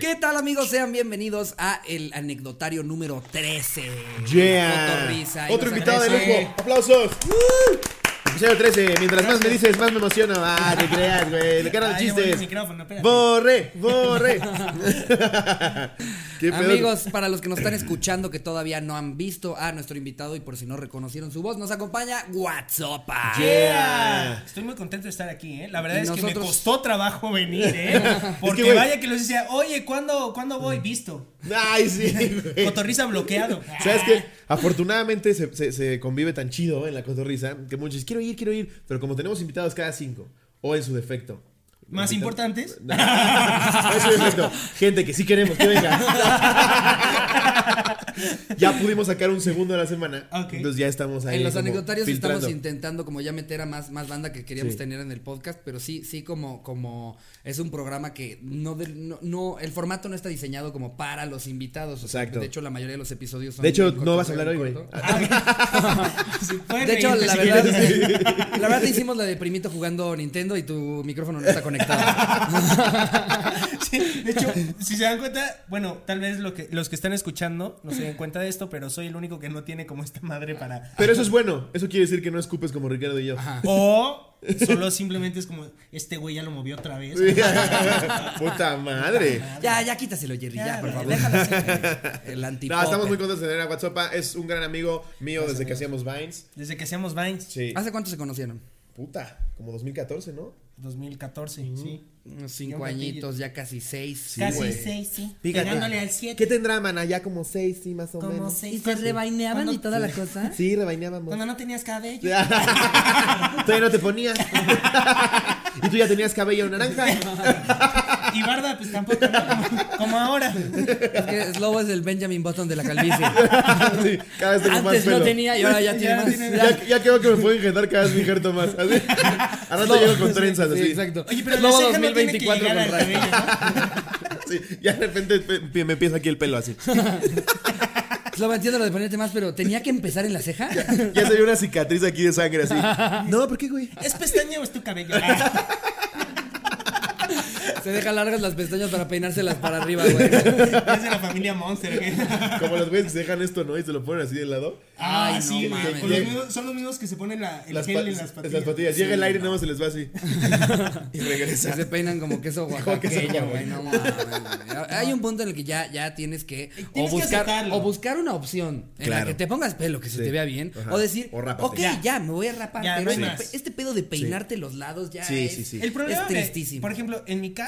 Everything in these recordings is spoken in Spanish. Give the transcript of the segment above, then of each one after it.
¿Qué tal amigos? Sean bienvenidos a el anecdotario número 13. Yeah. Cotorrisa. Otro invitado de lujo. ¡Aplausos! Episodio 13. Mientras más me dices, más me emociono. Ah, te creas, güey. Le volví el chistes. Borre, borre. Amigos, para los que nos están escuchando que todavía no han visto a nuestro invitado y por si no reconocieron su voz, nos acompaña WhatsApp. Yeah. Estoy muy contento de estar aquí, ¿eh? La verdad Y es que me costó trabajo venir, ¿eh? Porque vaya que los decía, oye, ¿cuándo, ¿cuándo voy? Visto. Ay, sí. Cotorriza bloqueado. ¿Sabes qué? Afortunadamente se, se- se convive tan chido en la cotorriza que muchos dicen, quiero ir, quiero ir. Pero como tenemos invitados cada cinco, o en su defecto. Más importantes. No, no es defecto. Gente que sí queremos que venga. ya pudimos sacar un segundo a la semana. Ok. Entonces ya estamos ahí. En los anecdotarios filtrando. estamos intentando como ya meter a más, más banda que queríamos Sí. tener en el podcast, pero sí, sí como, como es un programa que no, de- no, no- el formato no está diseñado como para los invitados. o sea, Exacto. de hecho, la mayoría de los episodios son De hecho, no vas a hablar hoy, güey. pueden De hecho, la verdad, la verdad te hicimos la de primito jugando Nintendo y tu micrófono no está conectado. Sí, de hecho, si se dan cuenta, bueno, tal vez lo que, los que están escuchando no se den cuenta de esto, pero soy el único que no tiene como esta madre para. Pero eso es bueno. Eso quiere decir que no escupes como Ricardo y yo. O solo simplemente es como, este güey ya lo movió otra vez. Puta madre. ya, ya quítaselo, Jerry, ya, Ya, por favor. déjalo así. El No, estamos muy contentos de tener a WhatsApp. Es un gran amigo mío desde que hacíamos Vines. Desde que hacíamos Vines. Sí. ¿Hace cuánto se conocieron? Puta, como 2014, ¿no? 2014, sí. Unos cinco añitos, ya casi seis. Casi seis, sí. Fíjate. Pegándole al 7. ¿Qué tendrá, mana? Ya como 6, sí, más o Como menos. seis. ¿Y se rebaineaban Cuando- y toda la cosa? Sí, rebaineábamos. Cuando no tenías cabello. Todavía no te ponías. y tú ya tenías cabello naranja. Y barba, pues tampoco, ¿no? Como, como ahora. Es que Slobo es el Benjamin Button de la calvicie. Sí, cada vez tengo más Antes pelo. no tenía y ahora ya Ya tiene más. tiene- Ya, ya creo que me puedo injertar cada vez mi injerto más. Así. Ahora te llego con trenzas Sí, así. exacto. Oye, pero Slobo ceja no tiene que 2024 llegar con al raya. cabello, ¿no? Sí, ya de repente pe- me empieza aquí el pelo así. Slobo, entiendo lo de ponerte más, pero ¿tenía que empezar en la ceja? Ya se ve una cicatriz aquí de sangre así. No, ¿por qué, güey? ¿Es pestaña o es tu cabello? Se deja largas las pestañas para peinárselas para arriba, güey. Es de la familia Monster. güey. Como los güeyes que se dejan esto, ¿no? Y se lo ponen así de lado. Ay, sí, no güey. mames. Con los mismos- son los mismos que se ponen la, el Las, gel en las patillas. Las patillas. Llega el aire y nada más se les va así. y regresa. Se peinan como queso oaxaqueño, güey. No mames, güey. Hay un punto en el que ya, ya tienes que o Tienes buscar o buscar una opción en la que te pongas pelo que se Sí. te vea bien Ajá. o decir, O rápate. ok, ya. Ya. me voy a rapar, Ya, pero no hay este, este pedo de peinarte los lados ya Sí, es, sí, sí. El problema, es tristísimo. por ejemplo, en mi caso,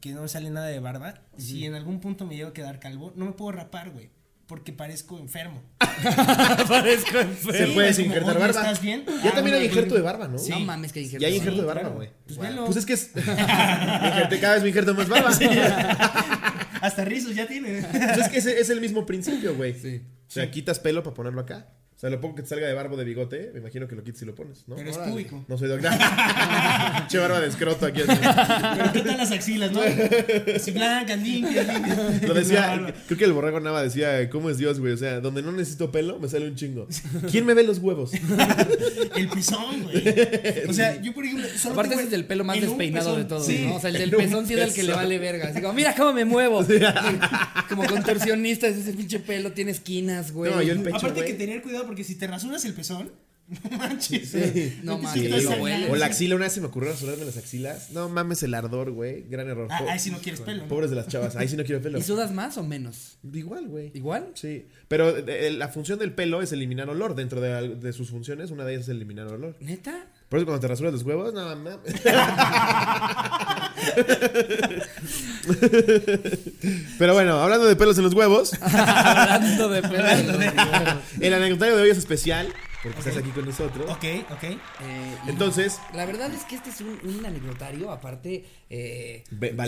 que no me sale nada de barba, si en algún punto me llego a quedar calvo, no me puedo rapar, güey. Porque parezco enfermo. Parezco ¿Se enfermo. Sí, puede como, injertar barba? ¿estás bien? Ya Ah, también hay bueno, injerto de barba, ¿no? Sí. No mames que injerto. Ya hay sí. injerto de barba, claro. güey. Pues Wow. velo. Pues es que es. Me injerté- cada vez me injerto más barba. Hasta rizos ya tiene. Pues es que ese es el mismo principio, güey. Sí. O sea, quitas pelo para ponerlo acá. O sea, lo poco que te salga de barbo de bigote, me imagino que lo quites y lo pones, ¿no? Pero es Órale. público. No soy doctor. che barba de escroto aquí. Pero qué tal las axilas, ¿no? Así blancas, limpias, limpias. Lo decía, creo que el borrego Nava decía, ¿cómo es Dios, güey? O sea, donde no necesito pelo, me sale un chingo. ¿Quién me ve los huevos? El pezón, güey. O sea, yo por ejemplo. Solo Aparte tengo ese es el pelo más despeinado de todos, Sí. ¿no? O sea, el del pezón sí es el que le vale verga. Así como, mira cómo me muevo. como contorsionista, es ese pinche pelo tiene esquinas, güey. No, yo el pecho, Aparte güey. que tener cuidado porque si te rasuras el pezón, no manches. Sí. No hueles. O la axila, una vez se me ocurrió rasurarme las axilas. No mames el ardor, güey. Gran error. Ah, ahí sí no quieres pelo. ¿no? Pobres de las chavas. Ahí sí no quiero pelo. ¿Y sudas más o menos? Igual, güey. ¿Igual? Sí. Pero eh, la función del pelo es eliminar olor. Dentro de sus funciones, una de ellas es eliminar olor. ¿Neta? Por eso cuando te rasuras los huevos, no mames. Pero bueno, hablando de pelos en los huevos, Hablando de pelo. Hablando de- el anecdotario de hoy es especial. Porque estás aquí con nosotros. Ok, ok. Eh, Entonces, La verdad es que este es un, un anecdotario, aparte, eh,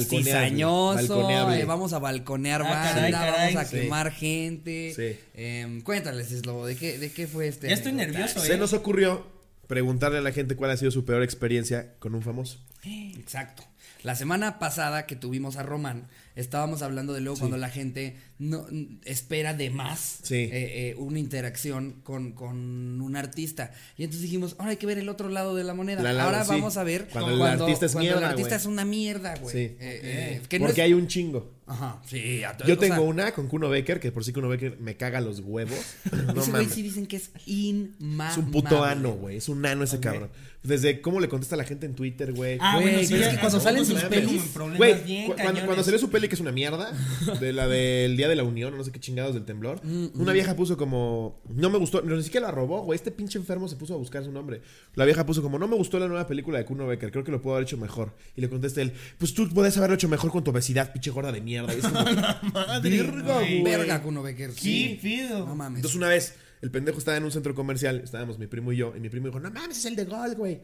cizañoso, balconeable. eh, vamos a balconear Ah, banda, caray, caray. vamos a Sí. quemar gente. Sí. Em, cuéntales, Slobo, ¿de qué, ¿de qué fue este? Ya estoy anecdotario? nervioso, se eh. nos ocurrió preguntarle a la gente cuál ha sido su peor experiencia con un famoso. Exacto. La semana pasada que tuvimos a Román, estábamos hablando de luego cuando la gente no espera de más Sí. eh, eh, una interacción con, con un artista. Y entonces dijimos, ahora hay que ver el otro lado de la moneda. La ahora sí. vamos a ver Cuando el artista es cuando mierda, el artista güey. es una mierda, güey. Sí. Eh, eh, no Porque es- hay un chingo. Ajá, sí. a Yo o tengo sea, una con Kuno Becker, que por sí Kuno Becker me caga los huevos. No ese güey sí dicen que es inmamable. Es un puto ano, güey. Es un ano ese cabrón. Desde cómo le contesta a la gente en Twitter, güey. Ah, Güey, bueno, sí, pero es ya- que cuando salen sus pelis, Güey, bien cu- cuando, cañones. cuando salió su peli, que es una mierda, de la del Día de la Unión, o no sé qué chingados del temblor, una vieja puso como, no me gustó, no, ni siquiera la robó, güey, este pinche enfermo se puso a buscar su nombre. La vieja puso como, no me gustó la nueva película de Kuno Becker, creo que lo puedo haber hecho mejor. Y le contesta él, pues tú puedes haberlo hecho mejor con tu obesidad, pinche gorda de mierda. Y es como, Madre, verga, güey. Verga, Kuno Becker. ¿Qué Sí. pido? No mames. Entonces una vez, el pendejo estaba en un centro comercial, estábamos mi primo y yo, y mi primo dijo, no mames, es el de gol, güey.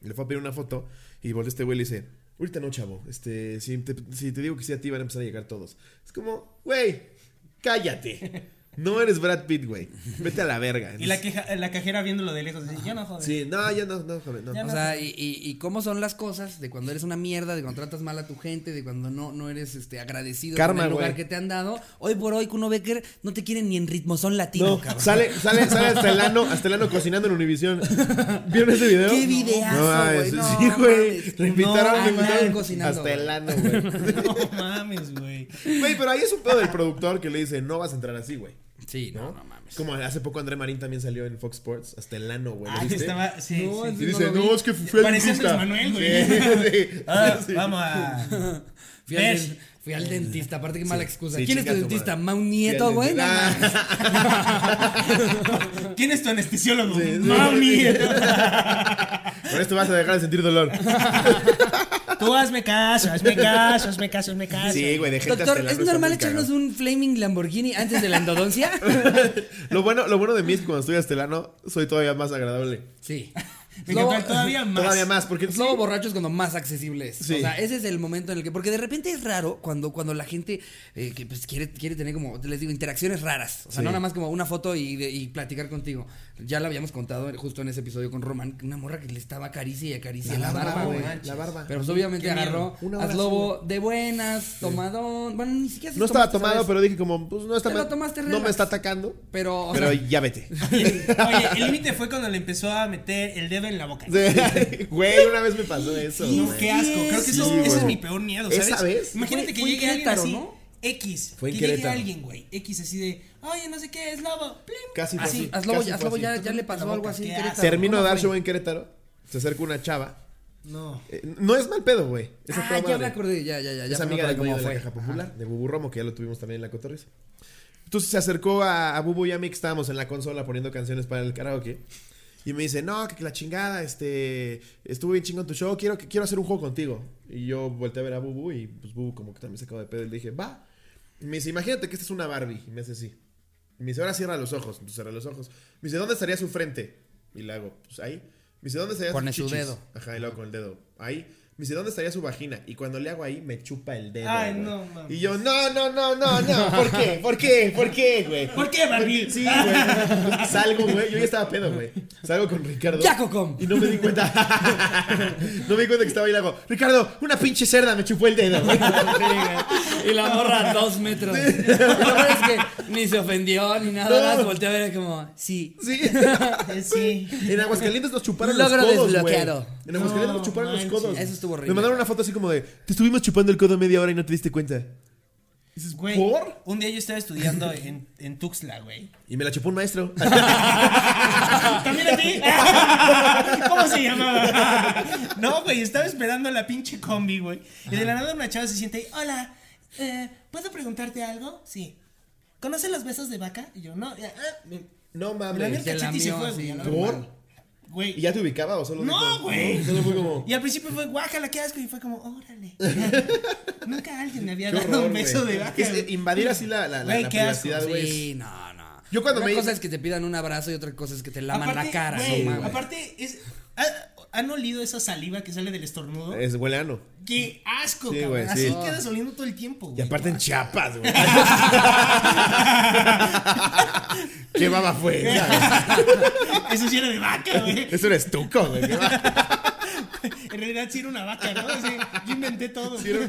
Y le fue a pedir una foto, y volvió este güey y le dice, ahorita no, chavo, este, si te, si te digo que sí a ti van a empezar a llegar todos. Es como, güey, cállate. No eres Brad Pitt, güey. Vete a la verga. Y la, queja, la cajera viéndolo de lejos, dice, yo no joder. Sí, no, ya no, no. Ya O sea, y, cómo son las cosas de cuando eres una mierda, de cuando tratas mal a tu gente, de cuando no, no eres este agradecido Karma, con el lugar que te han dado. Hoy por hoy, Kuno Becker no te quieren ni en ritmo, son latino, No, cabrón. sale, sale, sale hasta el ano, hasta el ano cocinando en Univisión. ¿Vieron ese video? ¡Qué videazo, güey! No, sí, güey. Lo invitaron, No, lo invitaron cocinando, hasta el ano, güey. No mames, güey. Güey, pero ahí es un pedo del productor que le dice, no vas a entrar así, güey. Sí, no, ¿no? no, mames. Como hace poco André Marín también salió en Fox Sports, hasta el ano, güey. ¿lo Ah, estaba, sí, No, sí. Dice, no, es que fui al Parecía. Andrés Manuel, güey. Sí. Ah, Sí. Vamos a... Fui al, ¿Ves? den- fui al dentista, aparte qué mala excusa. ¿Quién es tu dentista? madre. ¿Ma un Fui nieto, güey? Mames. ¿Quién es tu anestesiólogo? Sí. Mami. Con esto vas a dejar de sentir dolor. Tú hazme caso, hazme caso, hazme caso, hazme caso. Sí, güey, de gente Doctor, ¿es normal echarnos un flaming Lamborghini antes de la endodoncia? Lo bueno, lo bueno de mí es que cuando estoy hasta el ano, soy todavía más agradable. Sí. Me Lobo- todavía más. Todavía más, porque lobo borracho es cuando más accesible es. Sí. O sea, ese es el momento en el que. Porque de repente es raro cuando, cuando la gente eh, que pues quiere, quiere tener como, les digo, interacciones raras. O sea, Sí. no nada más como una foto y, de- y platicar contigo. Ya lo habíamos contado justo en ese episodio con Román, una morra que le estaba acaricia y acaricia la, barba, güey. La barba. Pero pues obviamente agarró a lobo de buenas, tomadón. Bueno, ni siquiera sé No estaba tomado, ¿sabes? pero dije como, pues no está mal- No relax. me está atacando. Pero, o Pero sea, ya vete. Oye, el límite fue cuando le empezó a meter el dedo en la boca. Güey, una vez me pasó eso. Qué asco. Creo que eso, Sí, ese es mi peor miedo, ¿sabes? ¿Esa vez? Imagínate que llegue alguien así. ¿no? X. Fue en que llegue alguien, güey. X así de, oye, no sé qué, es lobo. Plim. Casi fue así, así. casi a fue Slobo así. ya, ya le La pasó algo así en Querétaro. Termino de ¿Cómo dar show en Querétaro. Se acerca una chava. No. Eh, no es mal pedo, güey. Es a Ah, ya me acordé, ya, ya, ya. ya es amiga de cómo la fue. caja popular, de Bubu Romo, que ya lo tuvimos también en la cotorriza. Entonces se acercó a, a Bubu y a mí que estábamos en la consola poniendo canciones para el karaoke. Y me dice, no, que, que la chingada, este, estuvo bien chingón tu show, quiero, que, quiero hacer un juego contigo. Y yo volteé a ver a Bubu y pues Bubu como que también se acabó de pedo y le dije, va. Me dice, imagínate que esta es una Barbie. Y me hace así. Y me dice, ahora cierra los ojos. Entonces cierra los ojos. Me dice, ¿dónde estaría su frente? Y le hago, pues ahí. Me dice, ¿dónde estaría Pone su chichis? dedo. Ajá, y luego con el dedo. Ahí. Me dice, ¿dónde estaría su vagina? Y cuando le hago ahí, me chupa el dedo. Ay, güey. no, mames. Y yo, no, no, no, no, no. ¿Por qué? ¿Por qué? ¿Por qué, güey? ¿Por qué, Barbie? Sí, güey. Salgo, güey. Yo ya estaba pedo, güey. Salgo con Ricardo. ¡Ya, Cocom! Y no me di cuenta. no me di cuenta que estaba ahí y le hago, Ricardo, una pinche cerda me chupó el dedo. güey". Y la morra a dos metros. Lo peor es que ni se ofendió ni nada No. más. Volteé a ver como, sí. sí. Sí. En Aguascalientes nos chuparon Logro los codos, güey. desbloqueado. En Aguascalientes No nos chuparon manches. los codos. Eso estuvo horrible. Me mandaron una foto así como de, te estuvimos chupando el codo media hora y no te diste cuenta. Dices, Güey, ¿por? un día yo estaba estudiando en, en Tuxtla, güey. Y me la chupó un maestro. ¿También a ti? ¿Cómo se llamaba? No, güey, estaba esperando la pinche combi, güey. Y de la nada una chava se siente ahí, hola, eh, ¿puedo preguntarte algo? Sí. ¿Conoces los besos de vaca? Y yo, no. ya, ah, me- no me la mames. el Se cachete y se lamió fue, así, güey. a la normal. Güey. ¿Y ya te ubicaba o solo No, güey. Solo fue como... Y al principio fue guácala, qué asco. Y fue como, órale. Nunca alguien me había Qué dado horror, un beso de vaca. Es, invadir así la, la, Güey, la qué asco, privacidad, güey. Sí, no, no. Yo cuando una me- cosa es que te pidan un abrazo y otra cosa es que te laman la cara. güey, no aparte, es, ¿ha- ¿han olido esa saliva que sale del estornudo? Es huele ano. ¡Qué asco, Sí, cabrón! güey, Así sí. quedas oliendo todo el tiempo, Y güey. aparte en Chiapas, güey. ¿Qué baba fue? Eso sí era de vaca, güey. Eso eres tuco, güey. En realidad sí era una vaca, ¿no? Sí, yo inventé todo. Pero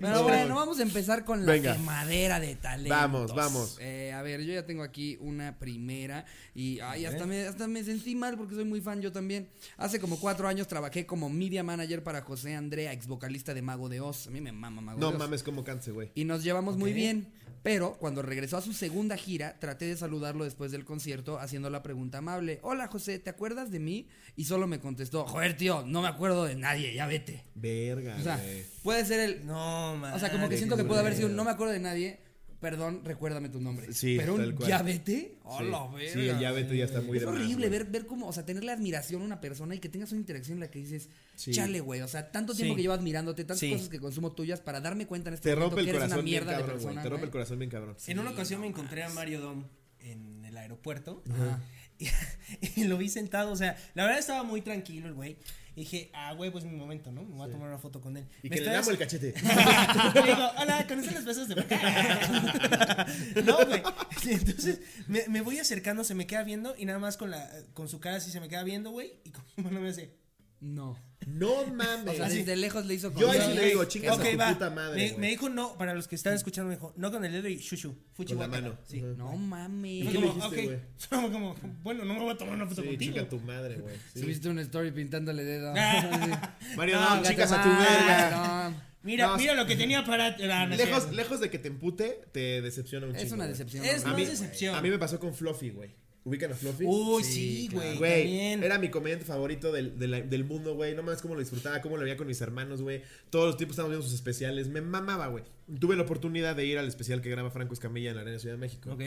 No. bueno, vamos a empezar con la Venga. quemadera de talentos. Vamos, vamos. Eh, a ver, yo ya tengo aquí una primera y ay, hasta me, hasta me sentí mal porque soy muy fan yo también. Hace como cuatro años trabajé como media manager para José Andrea, ex vocalista de Mago de Oz. A mí me mama Mago No de Oz. mames, cómo canse, güey. Y nos llevamos muy bien. Pero cuando regresó a su segunda gira, traté de saludarlo después del concierto haciendo la pregunta amable. Hola José, ¿te acuerdas de mí? Y solo me contestó, joder tío, no me acuerdo de nadie, ya vete. Verga, O sea, güey. puede ser el... No, man. O sea, como que siento que puede haber sido un no me acuerdo de nadie, perdón, recuérdame tu nombre. Sí, Pero tal un ya vete. Sí. Hola, verga. Sí, el ya vete ya está muy Es de horrible ver, ver cómo, o sea, tenerle admiración a una persona y que tengas una interacción en la que dices, Sí. chale, güey, o sea, tanto tiempo Sí. que llevo admirándote, tantas Sí. cosas que consumo tuyas para darme cuenta en este Te momento rompe el que eres corazón una bien mierda de cabrón, güey. persona. Te rompe el corazón bien cabrón. En una Sí, ocasión no me encontré a Mario Dom en el aeropuerto. Ajá. Y, y lo vi sentado, o sea, la verdad estaba muy tranquilo el güey. Y dije, ah, güey, pues es mi momento, ¿no? Me voy a tomar una foto con él. Y que le damos el cachete. Le digo, hola, ¿conocen los besos de vaca? No, güey. Entonces, me, me voy acercando, se me queda viendo y nada más con la con su cara así se me queda viendo, güey. Y con su mano me hace. No. No mames. O sea, desde lejos le hizo Yo ahí con- sí le digo, chingas Ok, a tu va. puta madre, me, me dijo no, para los que están escuchando, me dijo, no con el dedo y shushu. Fuchi Con la guácala". mano. Sí. Ujú. No Y mames. qué le como, dijiste, güey? ok. Fue como, bueno, no me voy a tomar una foto Sí, contigo. chica tu madre, güey. Sí. Subiste una story pintándole dedo. Mario, No, no, chicas a tu verga. no. Mira, No, mira lo que tenía para. no es Lejos, lejos de que te empute, te decepciona un Es chingo, una güey. decepción. Es A más mí, decepción. a mí me pasó con Fluffy, güey. ¿Ubican a Fluffy? Uy, Sí, sí, güey. También. era mi comediante favorito del, del mundo, güey. No mames cómo lo disfrutaba, cómo lo veía con mis hermanos, güey. Todos los tiempos estábamos viendo sus especiales. Me mamaba, güey. Tuve la oportunidad de ir al especial que graba Franco Escamilla en la Arena Ciudad de México. Ok.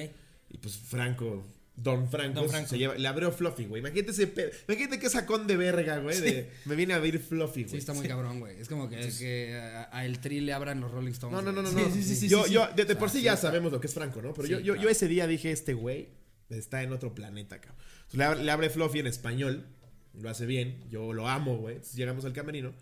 Y pues Franco, Don Franco, Don Franco. Se lleva, le abrió Fluffy, güey. Imagínate ese pe- Imagínate qué sacón de verga, güey. de- me viene a abrir Fluffy, güey. Sí, está muy cabrón, güey. Es como que, que a, a el tri le abran los Rolling Stones. No, no, no, no. no. Sí, sí, sí, yo, sí, sí. yo, de, de por sí ya sí sabemos lo que es Franco, ¿no? Pero Sí, yo, yo, claro. yo ese día dije, este güey está en otro planeta, cabrón. Entonces, le, abre, le abre Fluffy en español, lo hace bien, yo lo amo, güey. Entonces, llegamos al camerino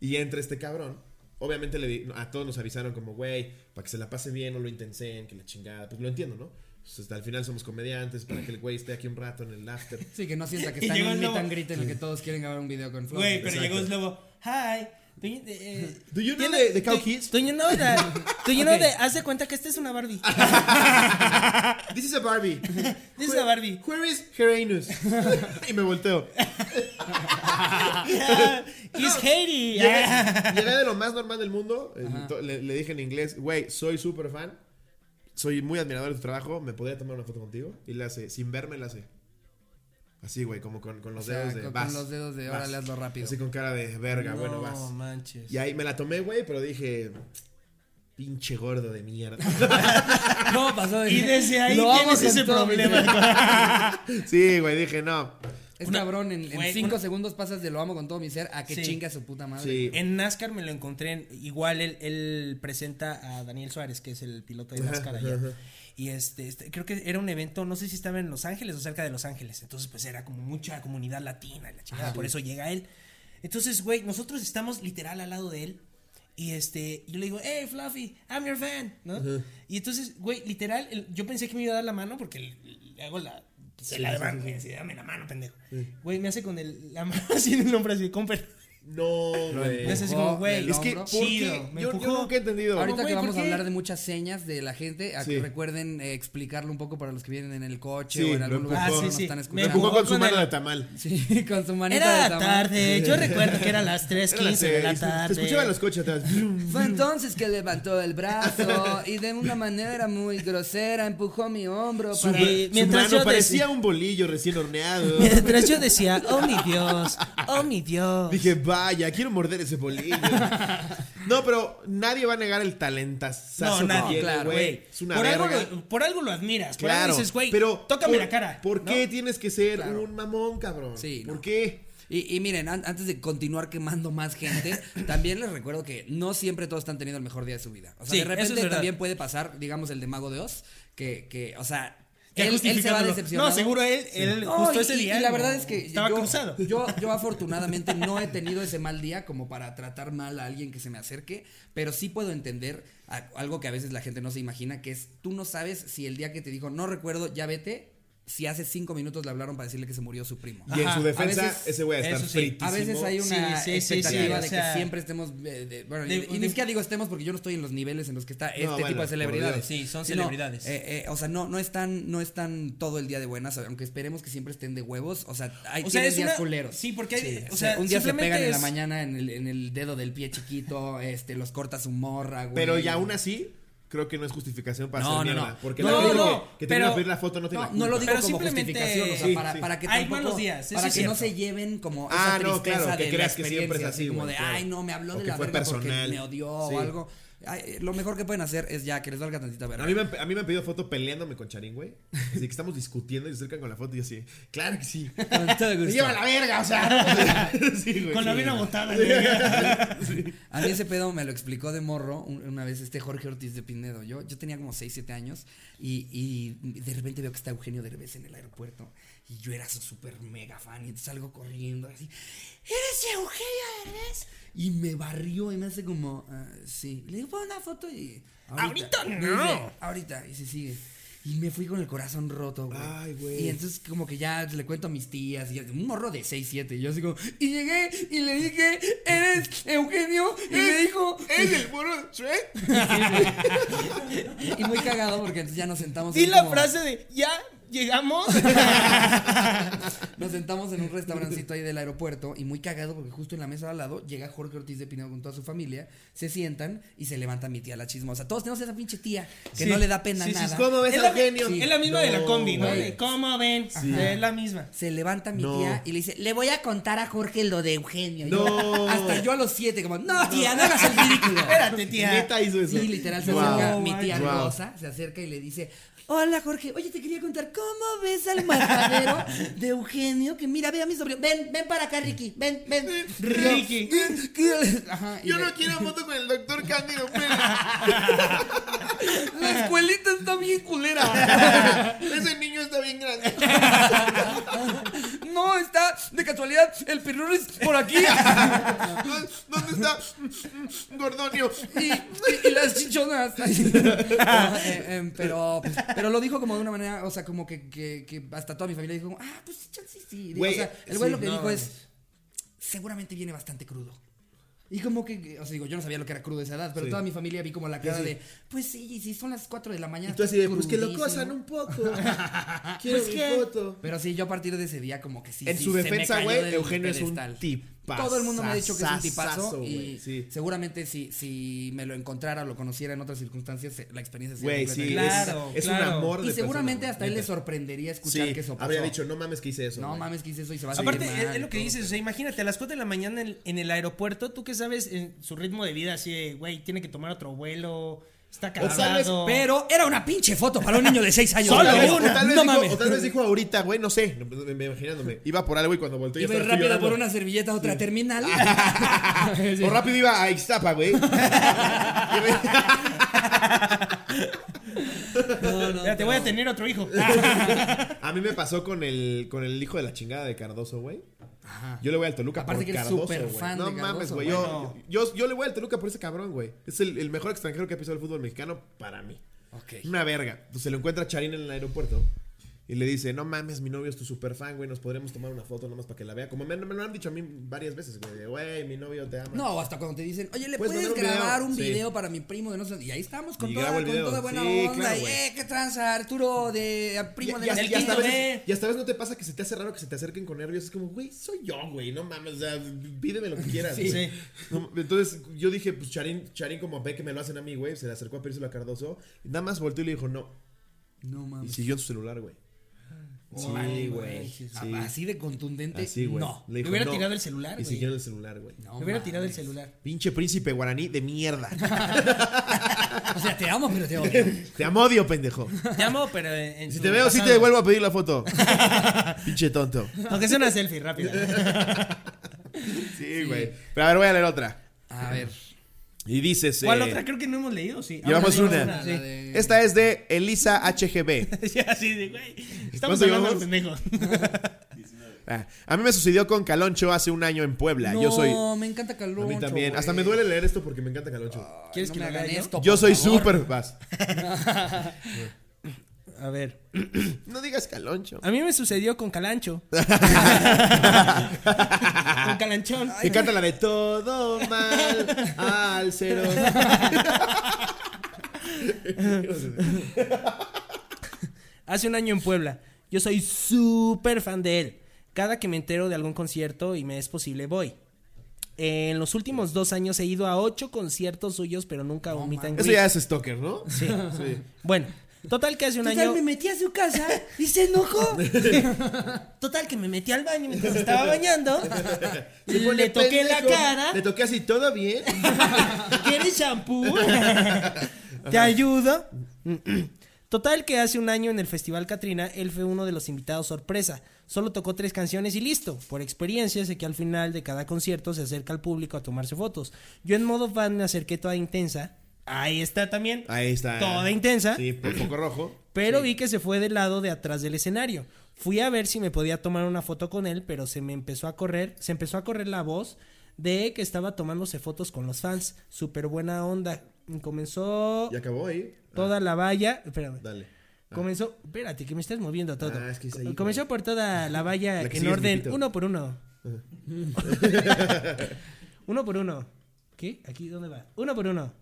y entra este cabrón. Obviamente le a todos nos avisaron como, güey, para que se la pase bien, no lo intensen, que la chingada. Pues lo entiendo, ¿no? Entonces, hasta al final somos comediantes, para que el güey esté aquí un rato en el after. Sí, que no sienta que está en un el meet and greet en el que todos quieren grabar un video con Flo. Güey, pero Exacto. llegó Slobo. Hi. Do you, eh, Do you know ¿tiene- the- the cow do- kids? Do you know that? Do you know Ok. that? Haz de cuenta que esta es una Barbie. This is a Barbie. This is a Barbie. Where is her anus? y me volteo. He's Katie. Llegué, llegué de lo más normal del mundo. Le, le dije en inglés, güey, soy súper fan. Soy muy admirador de tu trabajo. ¿Me podría tomar una foto contigo? Y le hace, sin verme, le hace. Así, güey, como con, con los O sea, dedos de. con- vas, con los dedos de, vas. órale, hazlo rápido. Así con cara de verga, bueno, no vas. manches. Y ahí me la tomé, güey, pero dije. Pinche gordo de mierda. ¿Cómo pasó? Y desde ahí tienes ese todo problema. sí, güey, dije, no. Es Una- cabrón, en, cinco una- segundos pasas de lo amo con todo mi ser a que Sí. chinga su puta madre. Sí. En NASCAR me lo encontré. en- igual él, él presenta a Daniel Suárez, que es el piloto de NASCAR allá. Y este, este, creo que era un evento, no sé si estaba en Los Ángeles o cerca de Los Ángeles. Entonces, pues era como mucha comunidad latina y la chingada. por eso llega él. Entonces, güey, nosotros estamos literal al lado de él. Y este, yo le digo, hey, Fluffy, I'm your fan, ¿no? Y entonces, güey, literal, el- yo pensé que me iba a dar la mano porque le, le hago la. Se la mano, y así, dame la mano, pendejo. Güey, me hace con el, la mano así en el hombro, así, comper. No, güey. Hace así como, güey, Es que, hombro. ¿por Chido, me Yo, yo empujó. nunca he entendido. Ahorita güey, que ¿por vamos a hablar de muchas señas de la gente, a Sí. que recuerden eh, explicarlo un poco para los que vienen en el coche Sí, o en algún lugar que Ah, no sí, están sí. Me escuchando. empujó con su con mano el- de tamal. Sí, con su manita Era de tamal. tarde, yo recuerdo que era las Era la 3.15 de la tarde. Se escuchaban los coches atrás. Fue entonces que levantó el brazo y de una manera muy grosera empujó mi hombro Su, para... Su mientras mano yo parecía un bolillo recién horneado. Mientras yo decía, oh mi Dios, oh mi Dios. Dije, vaya, quiero morder ese bolillo. no, pero nadie va a negar el talentazo no, nadie, claro, güey. Es una por, algo lo, por algo lo admiras. Por Claro, algo dices, güey, pero tócame por- la cara. ¿Por ¿no? qué tienes que ser Claro. un mamón, cabrón? Sí, ¿Por no. qué? Y, y miren, an- antes de continuar quemando más gente, también les recuerdo que no siempre todos están teniendo el mejor día de su vida. O sea, Sí, de es repente también puede pasar, digamos, el de Mago de Oz, que, que o sea, él, él se va decepcionado. No, seguro él, él No, justo y- ese y- día. Y la verdad es que estaba yo, cruzado. Yo, yo afortunadamente no he tenido ese mal día como para tratar mal a alguien que se me acerque, pero sí puedo entender algo que a veces la gente no se imagina, que es tú no sabes si el día que te dijo no recuerdo, ya vete, si hace cinco minutos le hablaron para decirle que se murió su primo. Y en Ajá, su defensa, veces- ese güey va a estar eso sí. fritísimo. A veces hay una Sí, expectativa o de sea, que siempre estemos. eh, de- bueno, de- y, y ni de- siquiera digo estemos porque yo no estoy en los niveles en los que está este bueno, tipo de celebridades. Sí, son Sino, celebridades. eh, eh, o sea, no, no están, no están todo el día de buenas, aunque esperemos que siempre estén de huevos. O sea, hay O sea, tienen es días una- culeros. sí, porque hay- o o sea, un día se pegan en la mañana en el, en el dedo del pie chiquito, este, los corta su morra, güey. Pero ya aún así, creo que no es justificación para No, hacer no, mierda. no. Porque No, la gente no, que, que te pero- a pedir la foto no tiene No, la no lo culpa. digo Pero como simplemente- justificación, o sea, Sí, para, sí. para que Hay tampoco, malos días, eso para es que no se lleven como Ah, esa no, tristeza claro, que de creas la que siempre es así, como de, claro. ay, no, me habló O de la verga porque me odió Sí. o algo. Ay, lo mejor que pueden hacer es ya que les valga tantita verga. A mí, me, han- a mí me han pedido foto peleándome con Charín, güey. Así que estamos discutiendo y se acercan con la foto y yo así, claro que sí. Me lleva la verga, o sea. sí, güey. Con la vena botada. A mí ese pedo me lo explicó de morro un- una vez este Jorge Ortiz de Pinedo. Yo, yo tenía como 6, 7 años y, y de repente veo que está Eugenio Derbez en el aeropuerto y yo era su súper mega fan y entonces salgo corriendo así, ¿eres Eugenio Derbez? Y me barrió y me hace como, "Ah, sí. Le digo, pon una foto y... Ahorita Me no. dice, ahorita. Y se sigue. Y me fui con el corazón roto, güey. Ay, güey. Y entonces como que ya le cuento a mis tías, y un morro de 6, 7, y yo así como, y llegué y le dije, ¿eres Eugenio? Y me dijo, ¿Es el moro de Shrek? y muy cagado porque entonces ya nos sentamos. Di la como- frase de, ¿ya llegamos? Nos sentamos en un restaurancito ahí del aeropuerto y muy cagado porque justo en la mesa de al lado llega Jorge Ortiz de Pinedo con toda su familia, se sientan y se levanta mi tía la chismosa. Todos tenemos esa pinche tía que Sí. no le da pena Sí, sí, nada. ¿Cómo ves Es a la, Eugenio? es la misma de la combi, ¿no? ¿Cómo ven? Es la misma. Se levanta mi No. tía y le dice, le voy a contar a Jorge lo de Eugenio. Y No. yo, hasta yo a los siete, como, no, tía, no hagas el ridículo. Espérate, tía. Neta hizo eso. Sí, literal, se Wow. acerca Wow. mi tía Wow. Rosa, se acerca y le dice, hola Jorge, oye, te quería contar, ¿cómo ves al majadero de Eugenio? Que mira, ve a mi sobrino, ven, ven para acá, Ricky, ven, ven. Ricky. Ajá, Yo le- no quiero foto con el doctor Cándido Pérez. La escuelita está bien culera. Ese niño está bien grande. No, está de casualidad el pirruris por aquí. ¿Dónde está Gordonio? y, y- y las chichonas. No, eh, em, pero, pero lo dijo como de una manera, o sea, como que, que, que hasta toda mi familia dijo, ah, pues sí, sí, sí. Güey, o sea, el güey sí, lo que no, dijo es, seguramente viene bastante crudo. Y como que, o sea, digo, yo no sabía lo que era crudo a esa edad, pero Sí. toda mi familia vi como la cara sí. de, pues sí, sí, son las 4 de la mañana. Y tú así de, pues que lo crudísimo". cosan un poco. Quiero Pues mi que- foto. Pero sí, yo a partir de ese día como que sí. En sí, su defensa, güey, Eugenio es un pedestal. Tipazo. Todo el mundo me ha dicho que es un tipazo y sí. seguramente si, si me lo encontrara o lo conociera en otras circunstancias, se- la experiencia sería Güey, sí. es- Claro, es, un amor de Y seguramente persona, hasta él le sorprendería escuchar Sí, que eso pasó. habría dicho, no mames que hice eso. no güey". mames que hice eso y se va a Aparte, seguir es, mal, es lo que dices, o sea, imagínate, a las 4 de la mañana en, en el aeropuerto, tú que sabes en su ritmo de vida, así de, güey, tiene que tomar otro vuelo, está cansado. Pero era una pinche foto para un niño de 6 años. Solo tal, vez, o una, tal vez no dijo, mames. o tal vez dijo ahorita, güey, no sé, me, me- imaginándome. Iba por algo y cuando volteó ya Iba rápido llorando. por una servilleta a otra terminal. Sí. O rápido iba a Ixtapa, güey. No, no, Espérate, voy a tener otro hijo. A mí me pasó con el, con el hijo de la chingada de Cardoso, güey. Yo le voy al Toluca Aparte por que eres Cardoso, súper güey. fan No de mames, Cardoso, güey. bueno. Yo, yo, yo le voy al Toluca por ese cabrón, güey. Es el, el mejor extranjero que ha pisado el fútbol mexicano para mí. Ok. Una verga. Entonces se lo encuentra Charín en el aeropuerto. Y le dice, no mames, mi novio es tu super fan, güey, nos podremos tomar una foto nomás para que la vea. Como me, me lo han dicho a mí varias veces, güey, güey, mi novio te ama. No, hasta cuando te dicen, oye, ¿le Puedes puedes, un grabar video? un Sí. video para mi primo de no sé? Y ahí estamos con, Y toda, con toda buena Sí, onda. claro, y, eh, ¿qué tranza? Arturo de primo Y, de y, hasta- y hasta veces, y veces no te pasa que se te hace raro que se te acerquen con nervios. Es como, güey, soy yo, güey, no mames, o sea, pídeme lo que quieras. Sí. No, entonces yo dije, pues Charín, Charín como ve que me lo hacen a mí, güey, se le acercó a pedírselo a Cardoso. Y nada más volteó y le dijo, no. No Y mames. siguió en su celular, güey. Sí, güey. Sí. Así de contundente. Así, güey. No. Le dijo, hubiera no. tirado el celular, güey. siguió en el celular, güey. No Le hubiera tirado el celular. Pinche príncipe guaraní de mierda. O sea, te amo, pero te odio. te amo odio, pendejo. Te amo, pero en Si te veo, sí te devuelvo a pedir la foto. Pinche tonto. Aunque sea una selfie rápida. Sí, güey. Pero a ver, voy a leer otra. A ver. Y dices. ¿Cuál eh, otra? Creo que no hemos leído, sí. Llevamos Ah, una. sí. La de- Esta es de Elisa HGB. Sí, así de, güey. Estamos ¿Cuánto hablando de llevamos? pendejo. Ah, a mí me sucedió con Caloncho hace un año en Puebla. No, Yo soy. me encanta A Caloncho. mí también. Hasta me duele leer esto porque me encanta Caloncho. ¿Quieres no que me hagan esto? Yo por soy súper. Vas. A ver. No digas caloncho. A mí me sucedió con Calancho. con Calanchón. Que canta la de todo mal al cero. Hace un año en Puebla. Yo soy súper fan de él. Cada que me entero de algún concierto y me es posible, voy. En los últimos dos años he ido a ocho conciertos suyos, pero nunca and Eso ya es stalker, ¿no? Sí. Sí. Bueno, total que hace un Total, año. me metí a su casa y se enojó. Total que me metí al baño mientras estaba bañando. Pone le toqué la cara. Le toqué así, ¿todo bien? ¿Quieres shampoo? ¿Te ayudo? Total que hace un año en el Festival Katrina, él fue uno de los invitados sorpresa. Solo tocó tres canciones y listo. Por experiencia, sé que al final de cada concierto se acerca al público a tomarse fotos. Yo en modo fan me acerqué toda intensa. Ahí está también. Ahí está. Toda intensa. Sí, por foco rojo. Pero Sí. vi que se fue del lado de atrás del escenario. Fui a ver si me podía tomar una foto con él, pero se me empezó a correr, se empezó a correr la voz de que estaba tomándose fotos con los fans. Súper buena onda. Comenzó ¿Y acabó ahí? toda la valla. Espérame. Dale. Comenzó. Espérate, que me estás moviendo todo. Ah, es que ahí, Comenzó por toda la valla La en orden, uno por uno. uno por uno. ¿Qué? ¿Aquí dónde va? Uno por uno.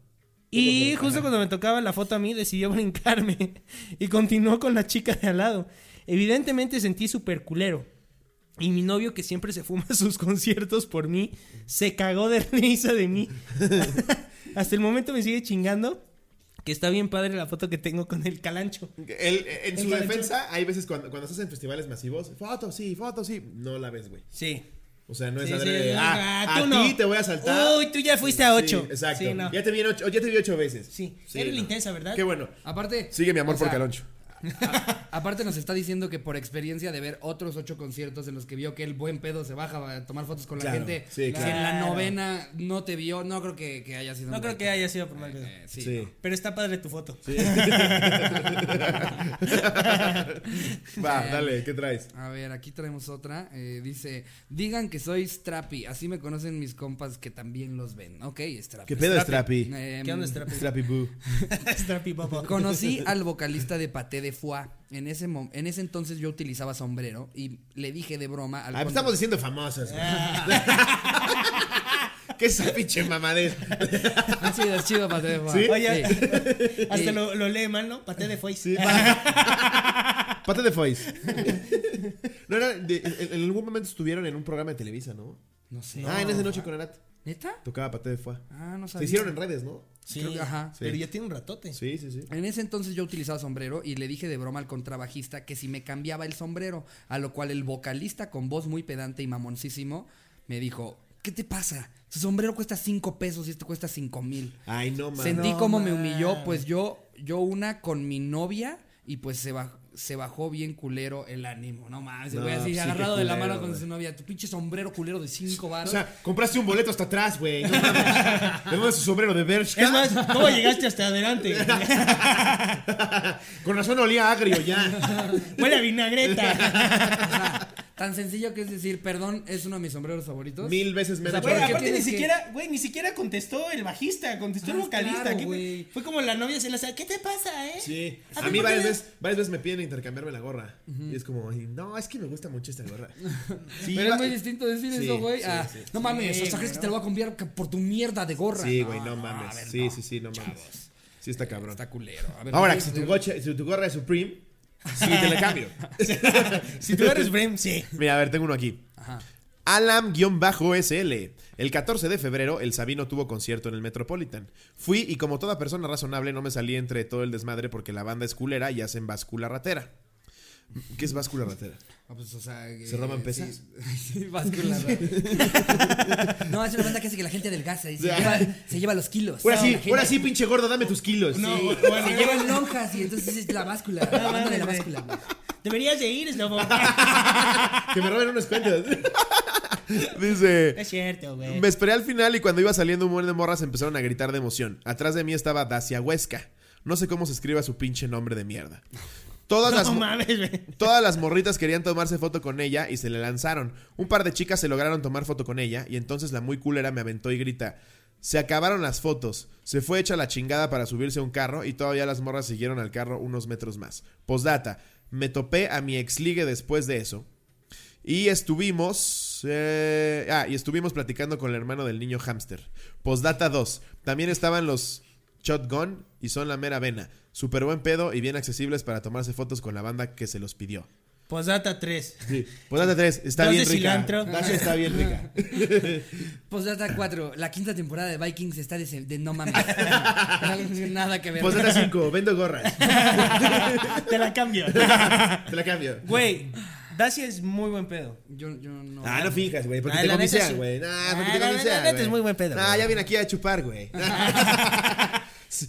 Y justo cuando me tocaba la foto a mí, decidió brincarme. Y continuó con la chica de al lado. Evidentemente sentí súper culero. Y mi novio, que siempre se fuma sus conciertos por mí, se cagó de risa de mí. Hasta el momento me sigue chingando. Que está bien padre la foto que tengo con el calancho. El- en El su calancho. defensa, hay veces cuando, cuando estás en festivales masivos, fotos, sí, fotos, sí, no la ves, güey. Sí. O sea, no es Sí, sí, de, ah, ah, a no. ti te voy a saltar. Uy, tú ya fuiste a ocho. Sí, exacto. No. ya, te vi ocho, ya te vi ocho veces. Sí, eres intensa, ¿verdad? Qué bueno. Aparte. Sigue mi amor por sea, Caloncho. A- aparte nos está diciendo que por experiencia de ver otros ocho conciertos en los que vio que el buen pedo se baja a tomar fotos con la gente. sí, Si claro. en la novena no te vio, no creo que, que haya sido. No creo que haya sido por mal pedo. Eh, sí. Sí. Pero está padre tu foto. Va, dale, ¿qué traes? A ver, aquí traemos otra. eh, dice, digan que soy Strappy. Así me conocen mis compas que también los ven. Ok, Strappy. ¿Qué pedo, Strappy? Em, ¿Qué onda, Strappy? Strappy Boo. Strappy Bobo. Conocí al vocalista de Paté de Foie. En ese, en ese entonces yo utilizaba sombrero y le dije de broma al Ah, pues estamos diciendo famosos. güey. ¿Qué es esa pinche mamadez? Ah, sí, es chido Paté de Foie. ¿Sí? Oye, Sí. hasta lo, lo lee mal, ¿no? Paté de Foix. Sí, pa- Pate de Foix. No, era de- en, en algún momento estuvieron en un programa de Televisa, ¿no? No sé. ah, en esa noche con Arat. ¿Neta? Tocaba Pate de Foix. Ah, no Se sabía. hicieron en redes, ¿no? Sí, que- ajá. Pero ya tiene un ratote. Sí, sí, sí. En ese entonces yo utilizaba sombrero y le dije de broma al contrabajista que si me cambiaba el sombrero, a lo cual el vocalista con voz muy pedante y mamoncísimo me dijo, ¿qué te pasa? Su sombrero cuesta cinco pesos y este cuesta cinco mil. Ay, no, man. Sentí No, como me humilló, pues yo, yo una con mi novia y pues se bajó. Se bajó bien culero el ánimo, no más. No, voy así, sí, qué agarrado de la mano con güey. su novia. Tu pinche sombrero culero de cinco O baros. sea, compraste un boleto hasta atrás, güey. No mames. Su sombrero de Bershka. Es más, ¿cómo llegaste hasta adelante? Con razón olía agrio ya. Huele a vinagreta. Tan sencillo que es decir, perdón, es uno de mis sombreros favoritos. Mil veces O sea, Güey, ¿por qué aparte ni que- siquiera, güey, ni siquiera contestó el bajista, contestó el Ah, vocalista. claro, ¿Qué- güey. Fue como la novia se la sabe, ¿qué te pasa, eh? Sí. A mí ¿por varias veces, varias veces me piden intercambiarme la gorra. Y es como, no, es que me gusta mucho esta gorra. Sí, Pero va- es muy distinto decir Sí, eso, güey. sí, a, sí. No mames, Sí, o sea, crees que te lo voy a cambiar por tu mierda de gorra. Sí, güey, no, mames. sí, sí, sí, no mames. Sí, está cabrón. Está culero. A ver, Ahora, ¿me si tu, si tu gorra es Supreme, sí te la cambio. Si tú eres Brem, sí. Mira, a ver, tengo uno aquí. Ajá. Alam-SL. El 14 de febrero, el Sabino tuvo concierto en el Metropolitan. Fui y como toda persona razonable no me salí entre todo el desmadre porque la banda es culera y hacen báscula ratera. ¿Qué es báscula ratera? Ah, pues, o sea, ¿Se roban pesas? Sí, sí báscula. no, es una banda que hace que la gente adelgaza y se, lleva, se lleva los kilos. Ahora No, sí, ahora sí, pinche gordo, dame tus kilos. No, Sí. bueno, Se llevan lonjas y entonces es la báscula. La banda de la báscula. güey. Deberías de ir, Slobo. Que me roben unos cuentos. Dice. es cierto, güey. Me esperé al final y cuando iba saliendo un buen de morras empezaron a gritar de emoción. Atrás de mí estaba Dacia Huesca. No sé cómo se escriba su pinche nombre de mierda. Todas las, No mames, güey. todas las morritas querían tomarse foto con ella y se le lanzaron. Un par de chicas se lograron tomar foto con ella y entonces la muy culera me aventó y grita: Se acabaron las fotos. Se fue hecha la chingada para subirse a un carro y todavía las morras siguieron al carro unos metros más. Postdata. Me topé a mi ex ligue después de eso. Y estuvimos. eh, ah, y estuvimos platicando con el hermano del niño hamster. Postdata 2. También estaban los Shotgun y son la mera vena. Súper buen pedo y bien accesibles para tomarse fotos con la banda que se los pidió. Posdata 3. Sí. Postdata 3. Está Dos bien de rica. cilantro. Dacia está bien rica. Postdata 4. La quinta temporada de Vikings está de, de no mames. Nada que ver. Postdata 5. Vendo gorras. Te la cambio. Te la cambio. Güey, Dacia es muy buen pedo. Yo, yo no. Ah, no fijas, güey, porque Ah, te comisean, güey. Nah, porque Ah, te la- la comisean, neta güey. es muy buen pedo, Nah, güey. ya viene aquí a chupar, güey.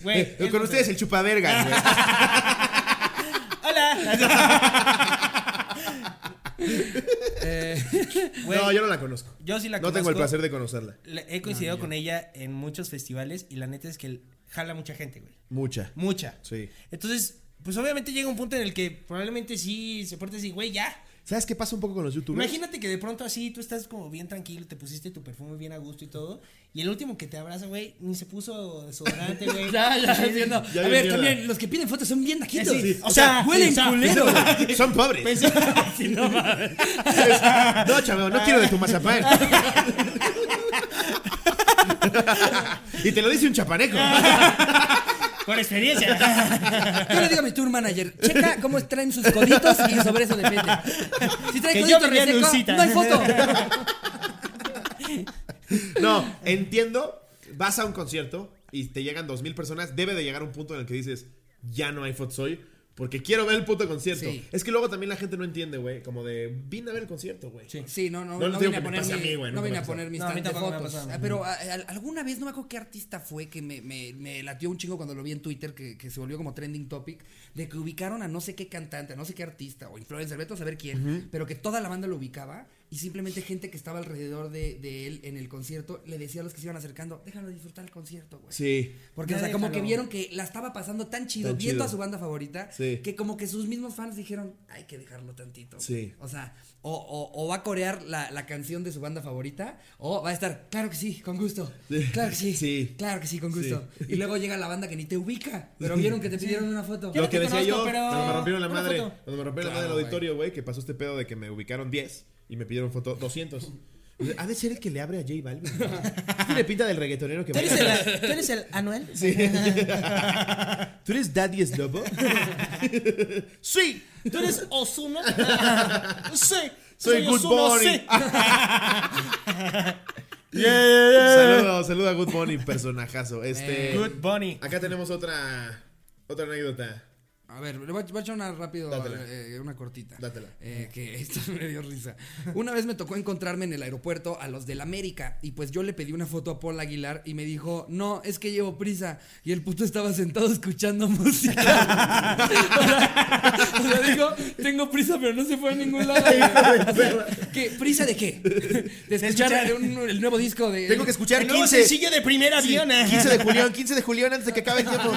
Güey, es Con ustedes el chupavergas, güey. Hola. Eh, No, yo no la conozco. yo sí la No conozco. tengo el placer de conocerla. La- He coincidido con ella en muchos festivales y la neta es que jala mucha gente, güey. Mucha. Mucha. Sí. Entonces, pues obviamente llega un punto en el que probablemente sí se porte así, güey, ya. ¿Sabes qué pasa un poco con los youtubers? Imagínate que de pronto así tú estás como bien tranquilo, te pusiste tu perfume bien a gusto y todo. Y el último que te abraza, güey, ni se puso desodorante, güey. ya, ya, entiendo. Ya a ver, mierda. también los que piden fotos son bien naquitos. Sí, O, o sea, sea, huelen culero. Son pobres. no, chavo, no quiero de tu mazapán. y te lo dice un chapaneco. Por experiencia. Yo le digo a mi tour manager, checa cómo traen sus coditos y sobre eso depende. Si trae codito reseco, no hay foto. No, entiendo. Vas a un concierto y te llegan dos mil personas. Debe de llegar un punto en el que dices, ya no hay fotos hoy. Porque quiero ver el puto concierto. Sí. Es que luego también la gente no entiende, güey. Como de, vine a ver el concierto, güey. Sí. Sí, no, no, No no, vine a poner pase a mi- mí, güey, no vine a poner mis No, tantas fotos. Ah, Pero a- a- alguna vez, no me acuerdo qué artista fue que me, me, me latió un chingo cuando lo vi en Twitter, que, que se volvió como trending topic, de que ubicaron a no sé qué cantante, a no sé qué artista o influencer, vete a saber quién, pero que toda la banda lo ubicaba y simplemente gente que estaba alrededor de, de él en el concierto le decía a los que se iban acercando, déjalo disfrutar el concierto, güey. Sí. Porque, Ya o sea, como que vieron que la estaba pasando tan chido, Tan viendo chido. a su banda favorita, Sí. que como que sus mismos fans dijeron, hay que dejarlo tantito. Sí. O sea, o, o- o va a corear la, la canción de su banda favorita, o va a estar, claro que sí, con gusto. Claro que sí. Sí. Claro que sí, con gusto. Y luego llega la banda que ni te ubica, pero vieron que te pidieron una foto. Lo que decía conozco, yo, pero cuando me rompieron la madre, foto. cuando me rompieron la madre del auditorio, güey, que pasó este pedo de que me ubicaron 10 y me pidieron foto 200. Ha de ser el que le abre a J Balvin. Tiene pinta del reggaetonero que ¿Tú eres, baila. el, ¿Tú eres el Anuel? Sí. ¿Tú eres Daddy Slobo? sí. ¿Tú eres Osuno? sí. Soy Good Ozuna, Bunny. sí. Saludo, saludo a Good Bunny, personajazo. Este, Good Bunny. acá tenemos otra otra anécdota. A ver, le voy a, voy a echar una rápido, eh, una cortita. Dátela. Eh, que esto me dio risa. Una vez me tocó encontrarme en el aeropuerto a los del América y pues yo le pedí una foto a Paul Aguilar y me dijo, no, es que llevo prisa. Y el puto estaba sentado escuchando música. o, sea, o sea, dijo, tengo prisa pero no se fue a ningún lado. ¿Qué? ¿Prisa de qué? De escuchar un- el nuevo disco de... Tengo que escuchar El nuevo 15. sencillo de primer avión. 15 de Julián, 15 de Julián antes de que acabe el tiempo.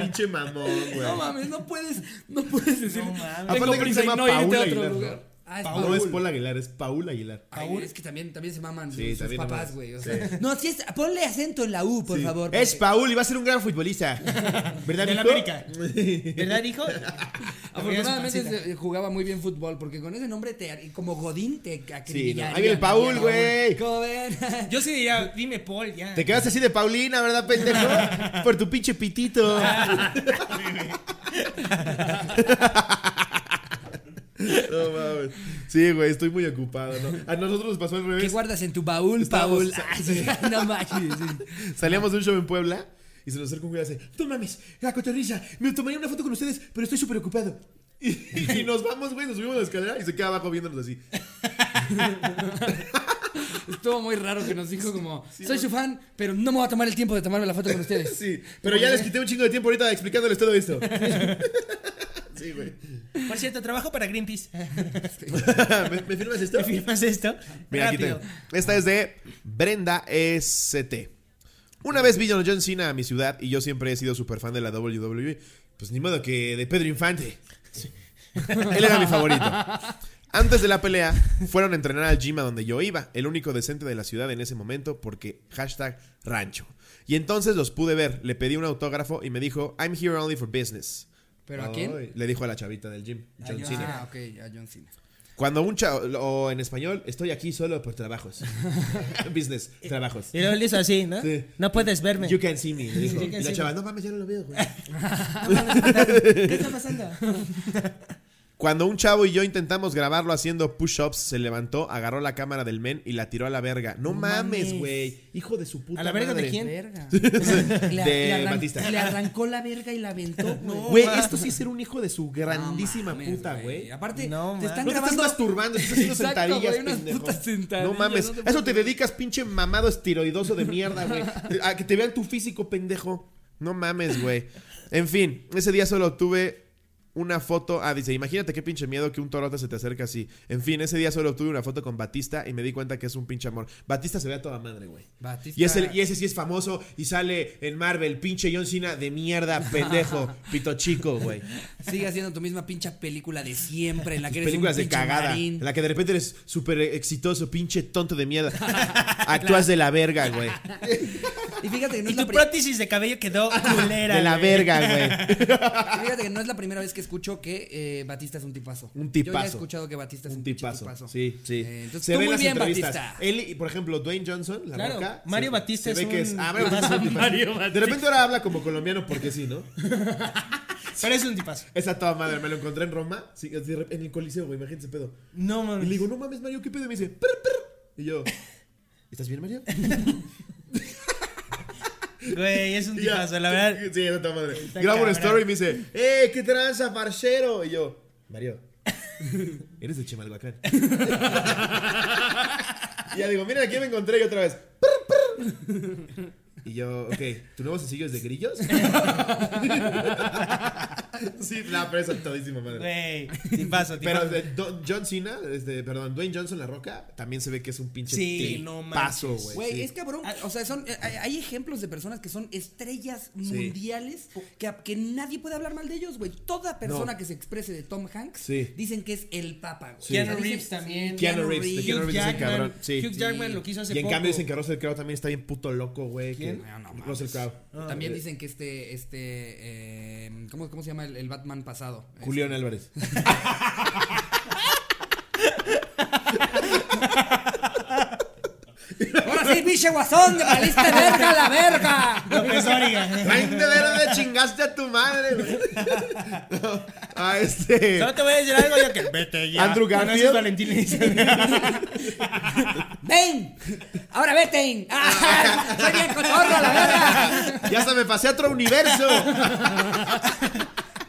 Pinche mamón, güey. No mames, no puedes, no puedes decir. No mames. Tengo prisa y no irte a otro Aguilar, lugar. ¿No? Ah, es No Paul. es Paul Aguilar, es Paul Aguilar. Ay, es que también, también se maman Sí, sus también papás, güey. O Sí. sea, No, sí es, ponle acento en la U, por Sí. favor. Es porque Paul y va a ser un gran futbolista. ¿Verdad, mijo? América. ¿Verdad, hijo? Afortunadamente se- jugaba muy bien fútbol, porque con ese nombre te, como Godín te Sí, no. acribillaría. Ahí viene el Paul, güey. ¿Cómo ven? Yo sí diría, dime Paul, ya. Te quedas así de Paulina, ¿verdad, pendejo? Por tu pinche pitito. No mames. Sí, güey, estoy muy ocupado, ¿no? A nosotros nos pasó al ¿Qué revés. guardas en tu baúl, Estábamos- Paul? Ay, sí, no manches. sí. Salíamos de un show en Puebla y se nos acerca un güey y dice: No mames, la cotorriza, me tomaría una foto con ustedes, pero estoy súper ocupado. Y, y nos vamos, güey, nos subimos a la escalera y se queda abajo viéndonos así. Estuvo muy raro que nos dijo como, soy su fan, pero no me voy a tomar el tiempo de tomarme la foto con ustedes. Sí, pero ya les quité un chingo de tiempo ahorita explicándoles todo esto. Sí, güey. Por cierto, trabajo para Greenpeace. ¿Me, me firmas esto? ¿Me firmas esto? Mira, aquí tengo. Esta es de Brenda ST. Una vez vino John Cena a mi ciudad y yo siempre he sido súper fan de la WWE. Pues ni modo que de Pedro Infante. Él era mi favorito. Antes de la pelea, fueron a entrenar al gym a donde yo iba, el único decente de la ciudad en ese momento, porque hashtag rancho. Y entonces los pude ver, le pedí un autógrafo y me dijo, I'm here only for business. ¿Pero a quién? Le dijo a la chavita del gym, John Cena. Ah, ok, a John Cena. Cuando un chavo, o en español, estoy aquí solo por trabajos. business, trabajos. Y luego le hizo así, ¿no? Sí. No puedes verme. You can see me, le dijo. You Y la chava, me. no mames, ya no lo veo, güey. ¿Qué está pasando? Cuando un chavo y yo intentamos grabarlo haciendo push-ups, se levantó, agarró la cámara del men y la tiró a la verga. No, No mames, güey. Hijo de su puta ¿A la verga de quién? Verga. De arran- Batista. le arrancó la verga y la aventó, güey. Esto sí es ser un hijo de su grandísima No mames, puta, güey. Aparte, No, te están No te estás grabando. masturbando, estás haciendo Exacto, sentadillas, güey, unas pendejo. putas sentadillas, No mames, no te a eso te dedicas, pinche mamado esteroidoso de mierda, güey. A que te vean tu físico, pendejo. No mames, güey. En fin, ese día solo tuve una foto. Ah, dice, imagínate qué pinche miedo que un torote se te acerca así. En fin, ese día solo tuve una foto con Batista y me di cuenta que es un pinche amor. Batista se ve a toda madre, güey. Batista- Y, es el- y ese sí es famoso y sale en Marvel, pinche John Cena de mierda, pendejo, pito chico, güey. Sigue haciendo tu misma pinche película de siempre, en la que eres películas un de pinche cagada. marín. En la que de repente eres súper exitoso, pinche tonto de mierda. Actúas de la verga, güey. Y fíjate que no Y es tu prótesis de cabello quedó culera. De la güey. verga, güey. y fíjate que no es la primera vez que escucho que eh, Batista es un tipazo. Un Yo ya he tipazo. escuchado que Batista es un, tipazo. Sí, sí. Eh, entonces, se tú muy las bien, entrevistas. Batista. Él y, por ejemplo, Dwayne Johnson, la Claro. Mario se- Batista se ve es que un- Ah, Mario Batista es un tipazo. Mario De repente ahora habla como colombiano porque sí, ¿no? Pero es un tipazo. Esa toda madre, me lo encontré en Roma, sí, en el Coliseo, güey, imagínate ese pedo. No Y mames. le digo, no mames, Mario, ¿qué pedo? Y me dice, "Prr, prr". Y yo, ¿estás bien, Mario? Güey, es un tipazo, la verdad. Sí, esa toda madre. Está Grabo una cabrón. story y me dice, ¡eh, qué tranza, parcero! Y yo, Mario, eres de Chimalhuacán. y ya digo, mira, aquí me encontré y otra vez. "Prr, prr". Y yo, ok, ¿tu nuevo sencillo es de grillos? sí, no, pero eso es todísima madre. Güey, tipazo, Pero tipazo. de Don- John Cena, este, perdón, Dwayne Johnson, La Roca, también se ve que es un pinche Sí, no paso, manches. güey. Güey, sí. es cabrón. O sea, son, eh, hay, hay ejemplos de personas que son estrellas mundiales que, que nadie puede hablar mal de ellos, güey. Toda persona No. que se exprese de Tom Hanks Sí. dicen que es el papa, güey. Sí. Keanu O sea, dicen- Reeves también. Keanu Reeves, de Keanu Hugh Reeves Jackman. cabrón, sí. Hugh Jackman lo quiso hace Y en poco. cambio dicen que Russell Crowe también está bien puto loco, güey. No, no mames. Russell Crowe. También dicen que este, este, eh, ¿cómo, ¿cómo se llama el, el Batman pasado? Julián Álvarez. Este- Ahora sí, pinche guasón, de valiste verga la verga. López. Train de verde, chingaste a tu madre, güey. No, a este. Solo te voy a decir algo yo que vete ya. Andrew Garfield. es Valentín. ¡Ven! ¡Ahora vete! ¡Ah! ¡Soy bien cotorro, la verga! Ya hasta me pasé a otro universo.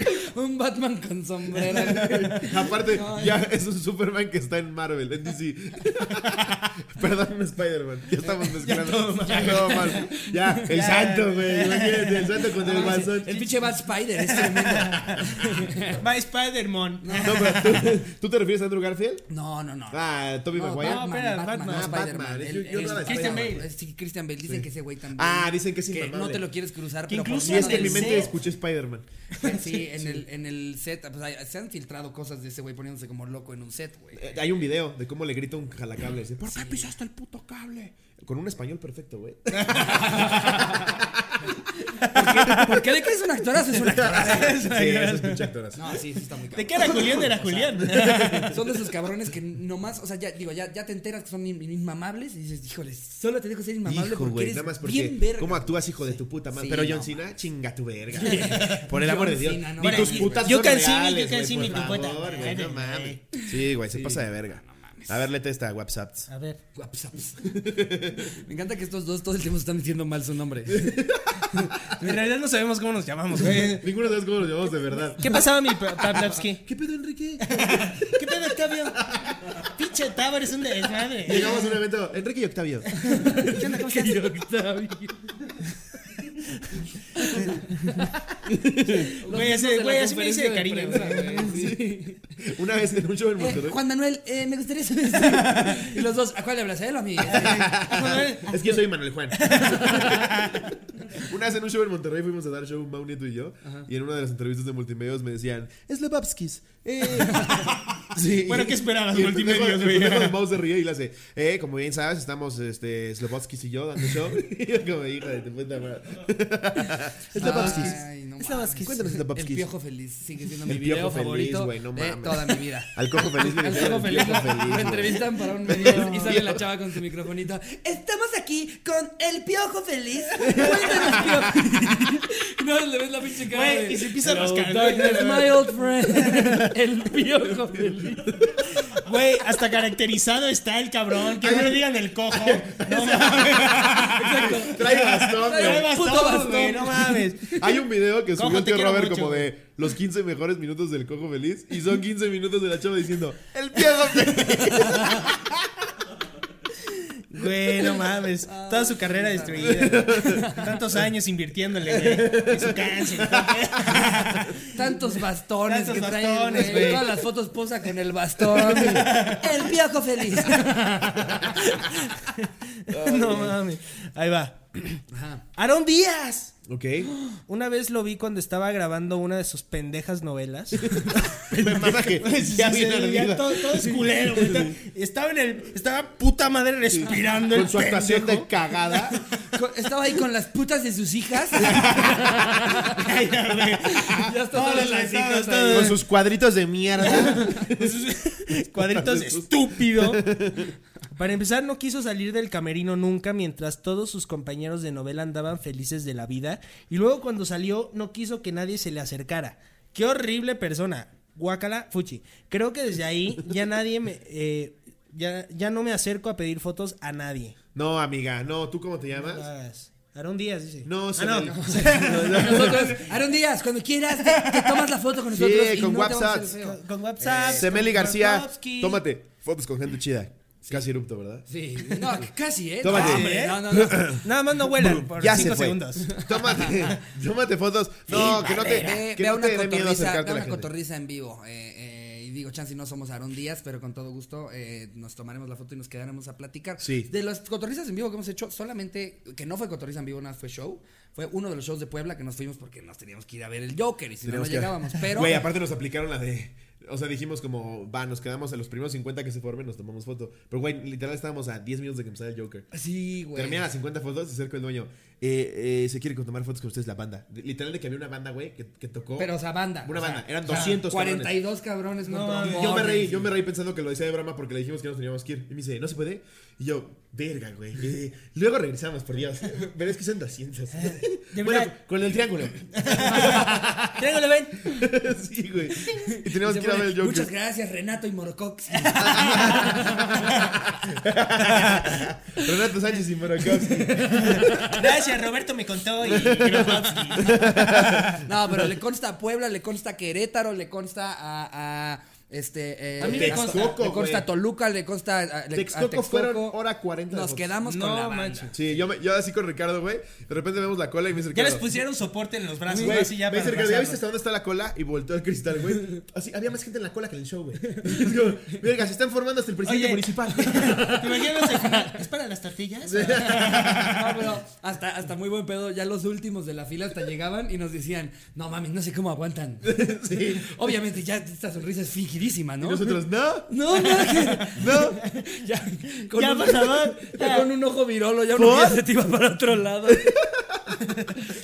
Un Batman con sombrero. Aparte, ya es un Superman que está en Marvel, en DC. Perdón, un Spider-Man. Ya estamos mezclando. Ya todo mal. Ya, el Ya, santo, güey. El santo con el guasón. El pinche Bat Spider es tremendo. Va Spider-Man. No, pero ¿tú, ¿tú te refieres a Andrew Garfield? No, no, no. Ah, Toby No, Maguire. no, espera, Batman. no Ah, Spider-Man. Batman. El- Yo- yo el- Christian. Bale. Sí, Christian Bale. Dicen que ese güey también. Ah, dicen que es Que no te lo quieres cruzar, Que pero por incluso Sí, es que en mi el mente escuché Spider-Man. Sí, en el, en el set, pues, hay- se han filtrado cosas de ese güey poniéndose como loco en un set, güey. Eh, hay un video de cómo le grita un jalacable. Dice, ¿por qué pisaste el puto cable? Con un español perfecto, güey. ¿Por qué de que es un actorazo? Es un actorazo. sí, pinche actoras. No, sí, sí está muy ¿De cabrón. qué era Julián? Era Julián. Son de esos cabrones que nomás, o sea, ya digo, ya, ya te enteras que son in- inmamables y dices, híjole, solo te dejo ser inmamable Hijo, porque güey, eres nada más porque. bien verga. ¿Cómo actúas, hijo de tu puta madre? Sí, Pero no John Cena, mames. chinga tu verga. Por el amor de Dios. Cena, no Ni tus putas You son can see me, reales, you can güey, see por me, tu puta favor, güey, madre, No mames. Sí, güey, se pasa de verga. A ver, léete esta WhatsApp. A ver. Guapsaps. Me encanta que estos dos todo el tiempo están diciendo mal su nombre. En realidad no sabemos cómo nos llamamos, güey. Ninguno de cómo lo llamamos de verdad. ¿Qué pasaba, mi Pa- Pavlovsky? ¿Qué pedo, Enrique? ¿Qué pedo, Octavio? Pinche Tavo, eres un desmadre. Llegamos a un evento. Enrique y Octavio. ¿Qué onda? ¿Cómo estás? Güey, ese- güey, así me dice de cariño. Una vez en un show en Monterrey. Juan Manuel, eh, me gustaría saber. y los dos, ¿a cuál le hablas? ¿A él o a mí? Es que yo soy Manuel Juan. Una vez en un show en Monterrey fuimos a dar show Mau Nieto y yo. Y en una de las entrevistas de multimedios me decían, es Lebowski's. Eh, Sí. Bueno, ¿qué esperabas, Y el pendejo- el pendejo de Mouse se ríe y le hace, eh, como bien sabes, estamos, este, Slobotsky y yo dando show. y yo como, hija de tu puta madre. Slobotsky. Cuéntanos El Slobotsky. piojo feliz sigue siendo mi El video Piojo Feliz, favorito güey, no de mames. toda mi vida. Al cojo feliz. Al el feliz, feliz, güey. entrevistan para un medio y sale la chava con su microfonito. Estamos aquí con el piojo feliz. Cuéntanos, piojo. no, le ves la pinche cara. Güey, de, y se empieza a "Hello, rascar. My old friend. el piojo feliz. Güey, hasta caracterizado está el cabrón. Que no le digan el cojo. No mames. Trae bastón, Trae güey. Puto bastón, güey, no mames. Hay un video que Cojo, subió el te tío quiero Robert mucho, como de los 15 mejores minutos del cojo feliz y son 15 minutos de la chava diciendo el piojo feliz. Güey, no mames. Toda su carrera destruida. Tantos años invirtiéndole, güey. En su cáncer. Tantos bastones Tantos que trae, bastones, güey. Todas las fotos posa con el bastón. el piojo feliz. No mames. Ahí va. Ajá. Aarón Díaz. Ok. Una vez lo vi cuando estaba grabando una de sus pendejas novelas. Me que ya viene todo, todo es culero, güey. Está- Estaba en el. Estaba puta madre respirando. Con el su actuación pendejo. de cagada. Co- Estaba ahí con las putas de sus hijas. Ya, güey. Ya está Todas las hijas, ahí. Con sus cuadritos de mierda. Cuadritos estúpido. Para empezar, no quiso salir del camerino nunca mientras todos sus compañeros de novela andaban felices de la vida. Y luego cuando salió, no quiso que nadie se le acercara. Qué horrible persona. Guacala, fuchi. Creo que desde ahí ya nadie me... eh, ya, ya no me acerco a pedir fotos a nadie. No, amiga, no, ¿tú cómo te No llamas? Aarón Díaz, dice. No, Ah, se no. Nosotros, Aaron Díaz, cuando quieras, te, te tomas la foto con Sí, nosotros. y con no WhatsApp. feo. Con, con WhatsApp. Semeli García, tómate fotos con gente chida. Casi erupto, ¿verdad? Sí, no, casi, ¿eh? Tómate. No, hombre, no, no, no. Nada más no vuelan por Ya se 5 fue. segundos. Tómate, tómate fotos. No, que no te, que no una te dé miedo acercarte a la una cotorriza en vivo. eh, eh, y digo, chance, no somos Aaron Díaz, pero con todo gusto eh, nos tomaremos la foto y nos quedaremos a platicar. Sí. De las cotorrizas en vivo que hemos hecho, solamente, que no fue cotorriza en vivo, nada más fue show. Fue uno de los shows de Puebla que nos fuimos porque nos teníamos que ir a ver el Joker y si no, no llegábamos. Pero. Güey, aparte nos aplicaron la de. O sea, dijimos como, va, nos quedamos a los primeros 50 que se formen, nos tomamos foto. Pero, güey, literal estábamos a 10 minutos de que empezara el Joker. Sí, güey. Terminan las 50 fotos, se acerca el dueño. Eh, eh, se quiere tomar fotos con ustedes la banda. De- Literal de que había una banda, güey, que, que tocó. Pero, o sea, banda. Una o sea, banda, eran o sea, 200 cabrones. 42 cabrones con No, trombones Yo me reí, yo me reí pensando que lo decía de broma porque le dijimos que nos teníamos que ir. Y me dice, ¿no se puede? Y yo, verga, güey. eh, luego regresamos, por Dios. Pero es que son 200. de bueno, verdad. con el triángulo. Triángulo, ven. sí, güey. Y teníamos Se que ir a ver el Joker. Muchas gracias, Renato y Morocox. Renato Sánchez y Morakowski. Gracias, Roberto me contó y. No, pero le consta a Puebla, le consta a Querétaro, le consta a. a este, eh, A mí me consta. Texcoco, le consta. Toluca, le consta a, a- a Texcoco fueron hora 40 de Nos quedamos con No, la banda. manches. Sí, yo, me- yo así con Ricardo, güey. De repente vemos la cola y me dice Ya les pusieron soporte en los brazos, Güey, ¿no? Así ya me dice Ricardo, ¿ya viste hasta dónde está la cola? Y volteó al cristal, güey. Así, había más gente en la cola que en el show, güey. Es como, Verga, se están formando hasta el presidente Oye. municipal. ¿Te imaginas el final? ¿Es para las tortillas? No, pero hasta, hasta muy buen pedo, ya los últimos de la fila hasta llegaban y nos decían, no mames, no sé cómo aguantan. Sí. Obviamente ya esta sonrisa es fingidísima, ¿no? Y nosotros, no. No, no, que- No. ya, con, Ya, un, favor. ya con un ojo virolo, ya uno se te iba para otro lado.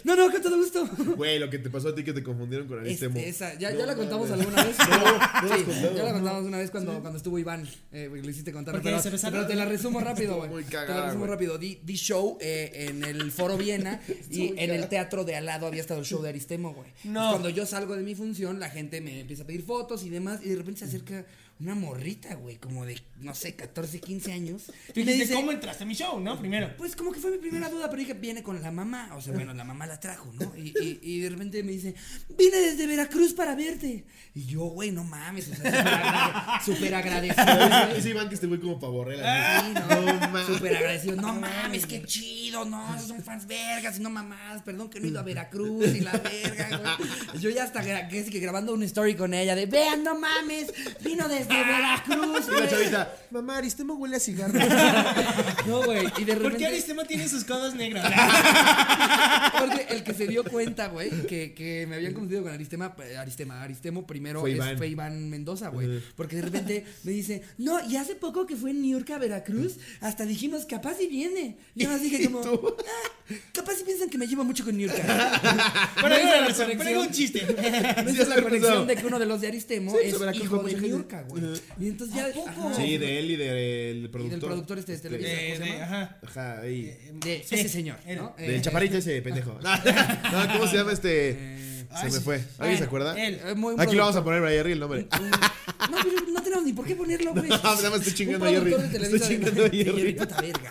No, no, con todo gusto. Güey, lo que te pasó a ti que te confundieron con Aristemo. Este, esa, ya, No ya la contamos mames. alguna vez. No, no sí, contado. ya la contamos una vez cuando, cuando estuvo Iván. Eh, lo hiciste contar. Porque Pero, se besaron. pero te la resumo rápido, güey. muy Te la resumo güey. rápido. Di, di show eh, en el Foro Viena y en el teatro de al lado había estado el show de Aristemo, güey. No. Cuando yo salgo de mi función, la gente me empieza a pedir fotos y demás. Y de repente se acerca una morrita, güey, como de, no sé, 14, 15 años. Y dice, ¿cómo entraste a mi show, no? Primero. pues como que fue mi primera duda, pero dije, viene con la mamá. O sea, bueno, la mamá la trajo, ¿no? Y, y, y de repente me dice, vine desde Veracruz para verte. Y yo, güey, no mames, o sea, súper agrade- súper agradecido. Ese Iván que este güey como pavorrela. Sí, no, No mames. súper agradecido. No mames, qué chido, no, esos son fans vergas y no mamás. Perdón que no he ido a Veracruz y la verga, güey. Yo ya hasta que, que grabando una story con ella de, vean, no mames, vino desde desde Veracruz, Y la chavita, mamá, Aristemo huele a cigarro. No, güey. Y de ¿Por qué. Aristemo tiene sus codos negros? Porque el que se dio cuenta, güey, que, que me habían confundido con Aristema, eh, Aristema, Aristemo primero Fue es- Iván. fue Iván Mendoza, güey. Porque de repente me dice, no, y hace poco que fue en New York a Veracruz, hasta dijimos, capaz y viene. Y yo más dije como, "Ah, capaz y piensan que me llevo mucho con New York. Por Me hizo alguna la razón, conexión. pero un chiste. Hizo es la conexión de que uno de los de Aristemo Sí, es hijo de New. York, güey. Y entonces ya... ¿A poco? Sí, de él y del Y productor. del productor este de. De- ¿cómo se de- llama? ajá. Ajá, ahí. De ese señor. ¿no? Del Eh, chaparrito ese pendejo. No, ¿cómo se llama este? Se me fue. ¿Alguien Bueno, se acuerda? él. eh, muy- Aquí lo vamos a poner para Jerry el nombre. Un- No, pero no tenemos ni por qué ponerlo, güey. No, nada más estoy chingando a Jerry. Estoy chingando a Jerry. puta verga.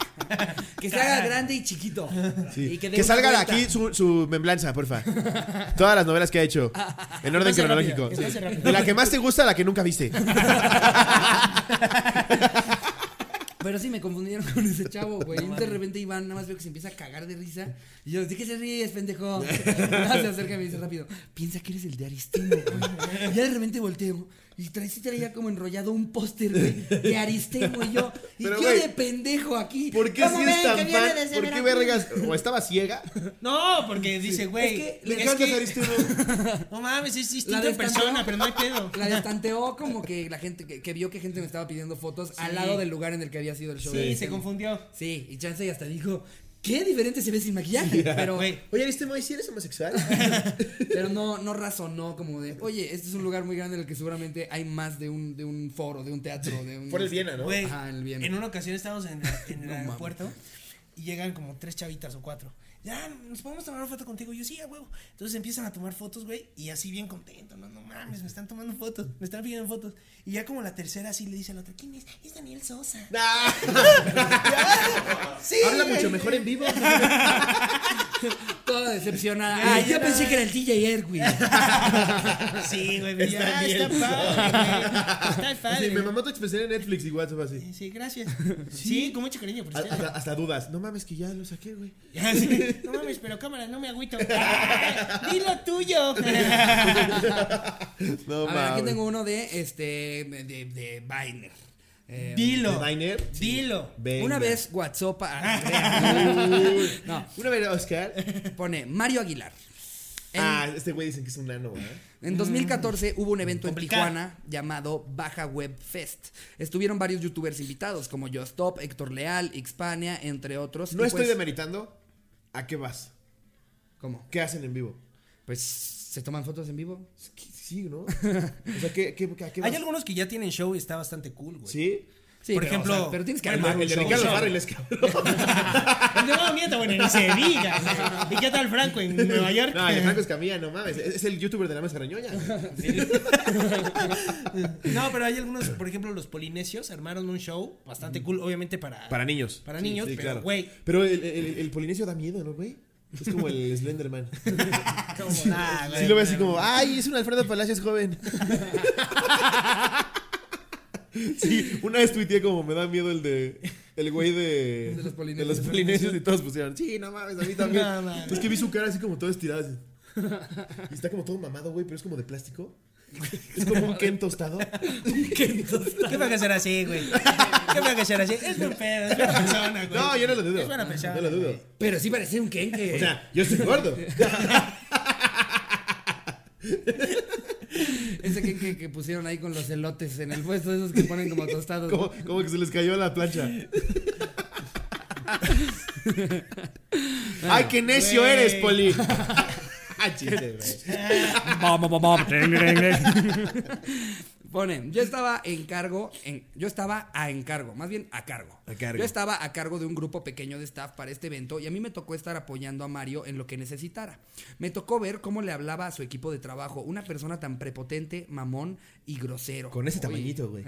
Que se haga grande y chiquito. Sí. Y que, salga de aquí su, su memblanza, porfa. Todas las novelas que ha hecho. En orden cronológico. rápido, sí. De la que más te gusta a la que nunca viste. Pero sí me confundieron con ese chavo, güey. Y de repente Iván nada más veo que se empieza a cagar de risa. Y yo, ¿de qué se ríes, pendejo? Se acerca y me dice rápido, piensa que eres el de Aristemo, güey. Y ya de repente volteo. Y trae, sí traía como enrollado un póster, güey, de Aristemo y yo. Y Pero, yo güey, de pendejo aquí. ¿Por qué ¿Cómo si es tan fan? ¿Por qué vergas? ¿O estaba ciega? No, porque dice, güey. Es que Le es encanta que- Aristemo. No mames, es en persona, pero no hay pedo. La destanteó como que la gente, que, que vio que gente me estaba pidiendo fotos al lado del lugar en el que había sido el show. de Sí, se confundió. Sí, y Chance hasta dijo, qué diferente se ve sin maquillaje. Pero, Oye, Aristemo, ¿y si eres homosexual? pero no, no razonó como de, oye, este es un lugar muy grande en el que seguramente hay más de un, de un foro, de un teatro, de un... Por el Viena, ¿no? Güey, Ajá, en el Viena. en una ocasión estábamos en, en el No aeropuerto y llegan como tres chavitas o cuatro. Ya, ¿nos podemos tomar una foto contigo? Y yo, sí, a huevo. Entonces empiezan a tomar fotos, güey, y así bien contento. No, no mames, me están tomando fotos, me están pidiendo fotos. Y ya como la tercera así le dice a la otra, ¿quién es? Es Daniel Sosa. sí, Habla güey. mucho mejor en vivo. Toda decepcionada. Ah, yo pensé que era el DJ Erwin. Sí, güey, ya, Está está, bien. padre, güey. Está Sí, padre. me mamó tu expresión en Netflix y WhatsApp así. Sí, gracias. Sí, con mucho cariño, por Hasta, cierto. hasta dudas. No mames que ya lo saqué, güey. Ya, sí. No mames, pero cámara, no me agüito. Dilo tuyo. No A ver, aquí tengo uno de, este, de, de Viner. Eh, Dilo. ¿De Diner? Dilo. Venga. Una vez WhatsApp... no, Una vez, Oscar. pone Mario Aguilar. En- Ah, este güey dicen que es un nano, ¿eh? En 2014 hubo un evento Complicado. en Tijuana llamado Baja Web Fest. Estuvieron varios youtubers invitados como Just Stop, Héctor Leal, Xpania, entre otros. No Y estoy pues, demeritando. ¿A qué vas? ¿Cómo? ¿Qué hacen en vivo? Pues se toman fotos en vivo. Sí, ¿no? O sea, ¿qué, qué, a qué vas? Hay algunos que ya tienen show y está bastante cool, güey. ¿Sí? Sí, Por pero, ejemplo, o sea, pero tienes que bueno, armar un El de. Ricardo. Farrell es cabrón. El de miento, bueno, ni se diga. ¿Y qué tal Franco en Nueva York? No, el Franco Escamilla, no mames. Es es el youtuber de la mesa reñoña. No, pero hay algunos, por ejemplo, los polinesios armaron un show bastante cool, obviamente para. Para niños. Para niños, sí, pero, claro. güey. Pero el, el, el polinesio da miedo, ¿no, güey? Es como el Slenderman. Ah, güey, Sí lo ve así como, ay, es un Alfredo Palacios joven. Sí, una vez tuiteé como me da miedo el de. El güey de. De los polinesios. de los polinesios y todos pusieron. Sí, no mames, a mí también. No mames. es que vi su cara así como toda estirada. así. Y está como todo mamado, güey, pero es como de plástico. Es como un Ken tostado. ¿Qué fue que ser así, güey? ¿Qué fue que ser así? Es buen pedo, es buena persona, güey. No, yo no lo dudo. Es buena persona. No lo dudo. Pero sí parecía un kenke. O sea, yo estoy gordo. Ese kenke que pusieron ahí con los elotes en el puesto, esos que ponen como tostados. Como, como que se les cayó la plancha. Ay, qué necio Güey. eres, Poli. Ah, chiste, güey. Pone, yo estaba en cargo, en, yo estaba a encargo, más bien a cargo. A cargo. Yo estaba a cargo de un grupo pequeño de staff para este evento y a mí me tocó estar apoyando a Mario en lo que necesitara. Me tocó ver cómo le hablaba a su equipo de trabajo, una persona tan prepotente, mamón y grosero. Con ese Oye, tamañito, güey.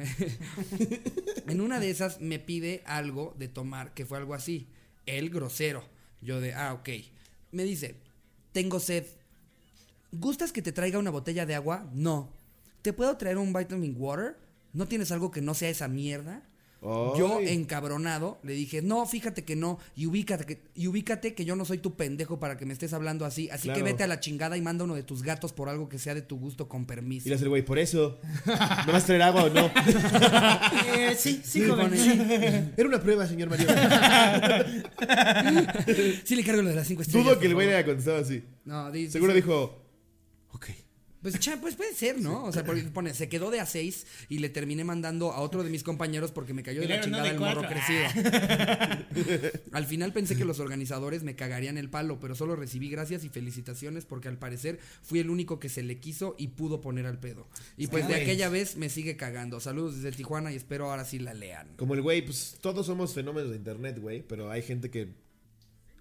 En una de esas me pide algo de tomar, que fue algo así. El grosero. Yo de, ah, ok. Me dice, tengo sed. ¿Gustas que te traiga una botella de agua? No. ¿Te puedo traer un vitamin water? ¿No tienes algo que no sea esa mierda? Yo, encabronado, le dije, no, fíjate que no, y ubícate que, y ubícate que yo no soy tu pendejo para que me estés hablando así, así Claro. que vete a la chingada y manda uno de tus gatos por algo que sea de tu gusto con permiso. Y le hace el güey, por eso. ¿No vas a traer agua o no? Eh, sí, sí, Sí, joven. Era una prueba, señor Mario. Sí le cargo lo de las cinco estrellas. Dudo que el güey le haya contestado así. No, Seguro dijo. Pues, cha, pues puede ser, ¿no? O sea, porque pone, se quedó de a seis y le terminé mandando a otro de mis compañeros porque me cayó de la no chingada de el morro crecido. Al final pensé que los organizadores me cagarían el palo, pero solo recibí gracias y felicitaciones porque al parecer fui el único que se le quiso y pudo poner al pedo. Y pues de aquella vez me sigue cagando. Saludos desde Tijuana y espero ahora sí la lean. Como el güey, pues todos somos fenómenos de internet, güey. Pero hay gente que,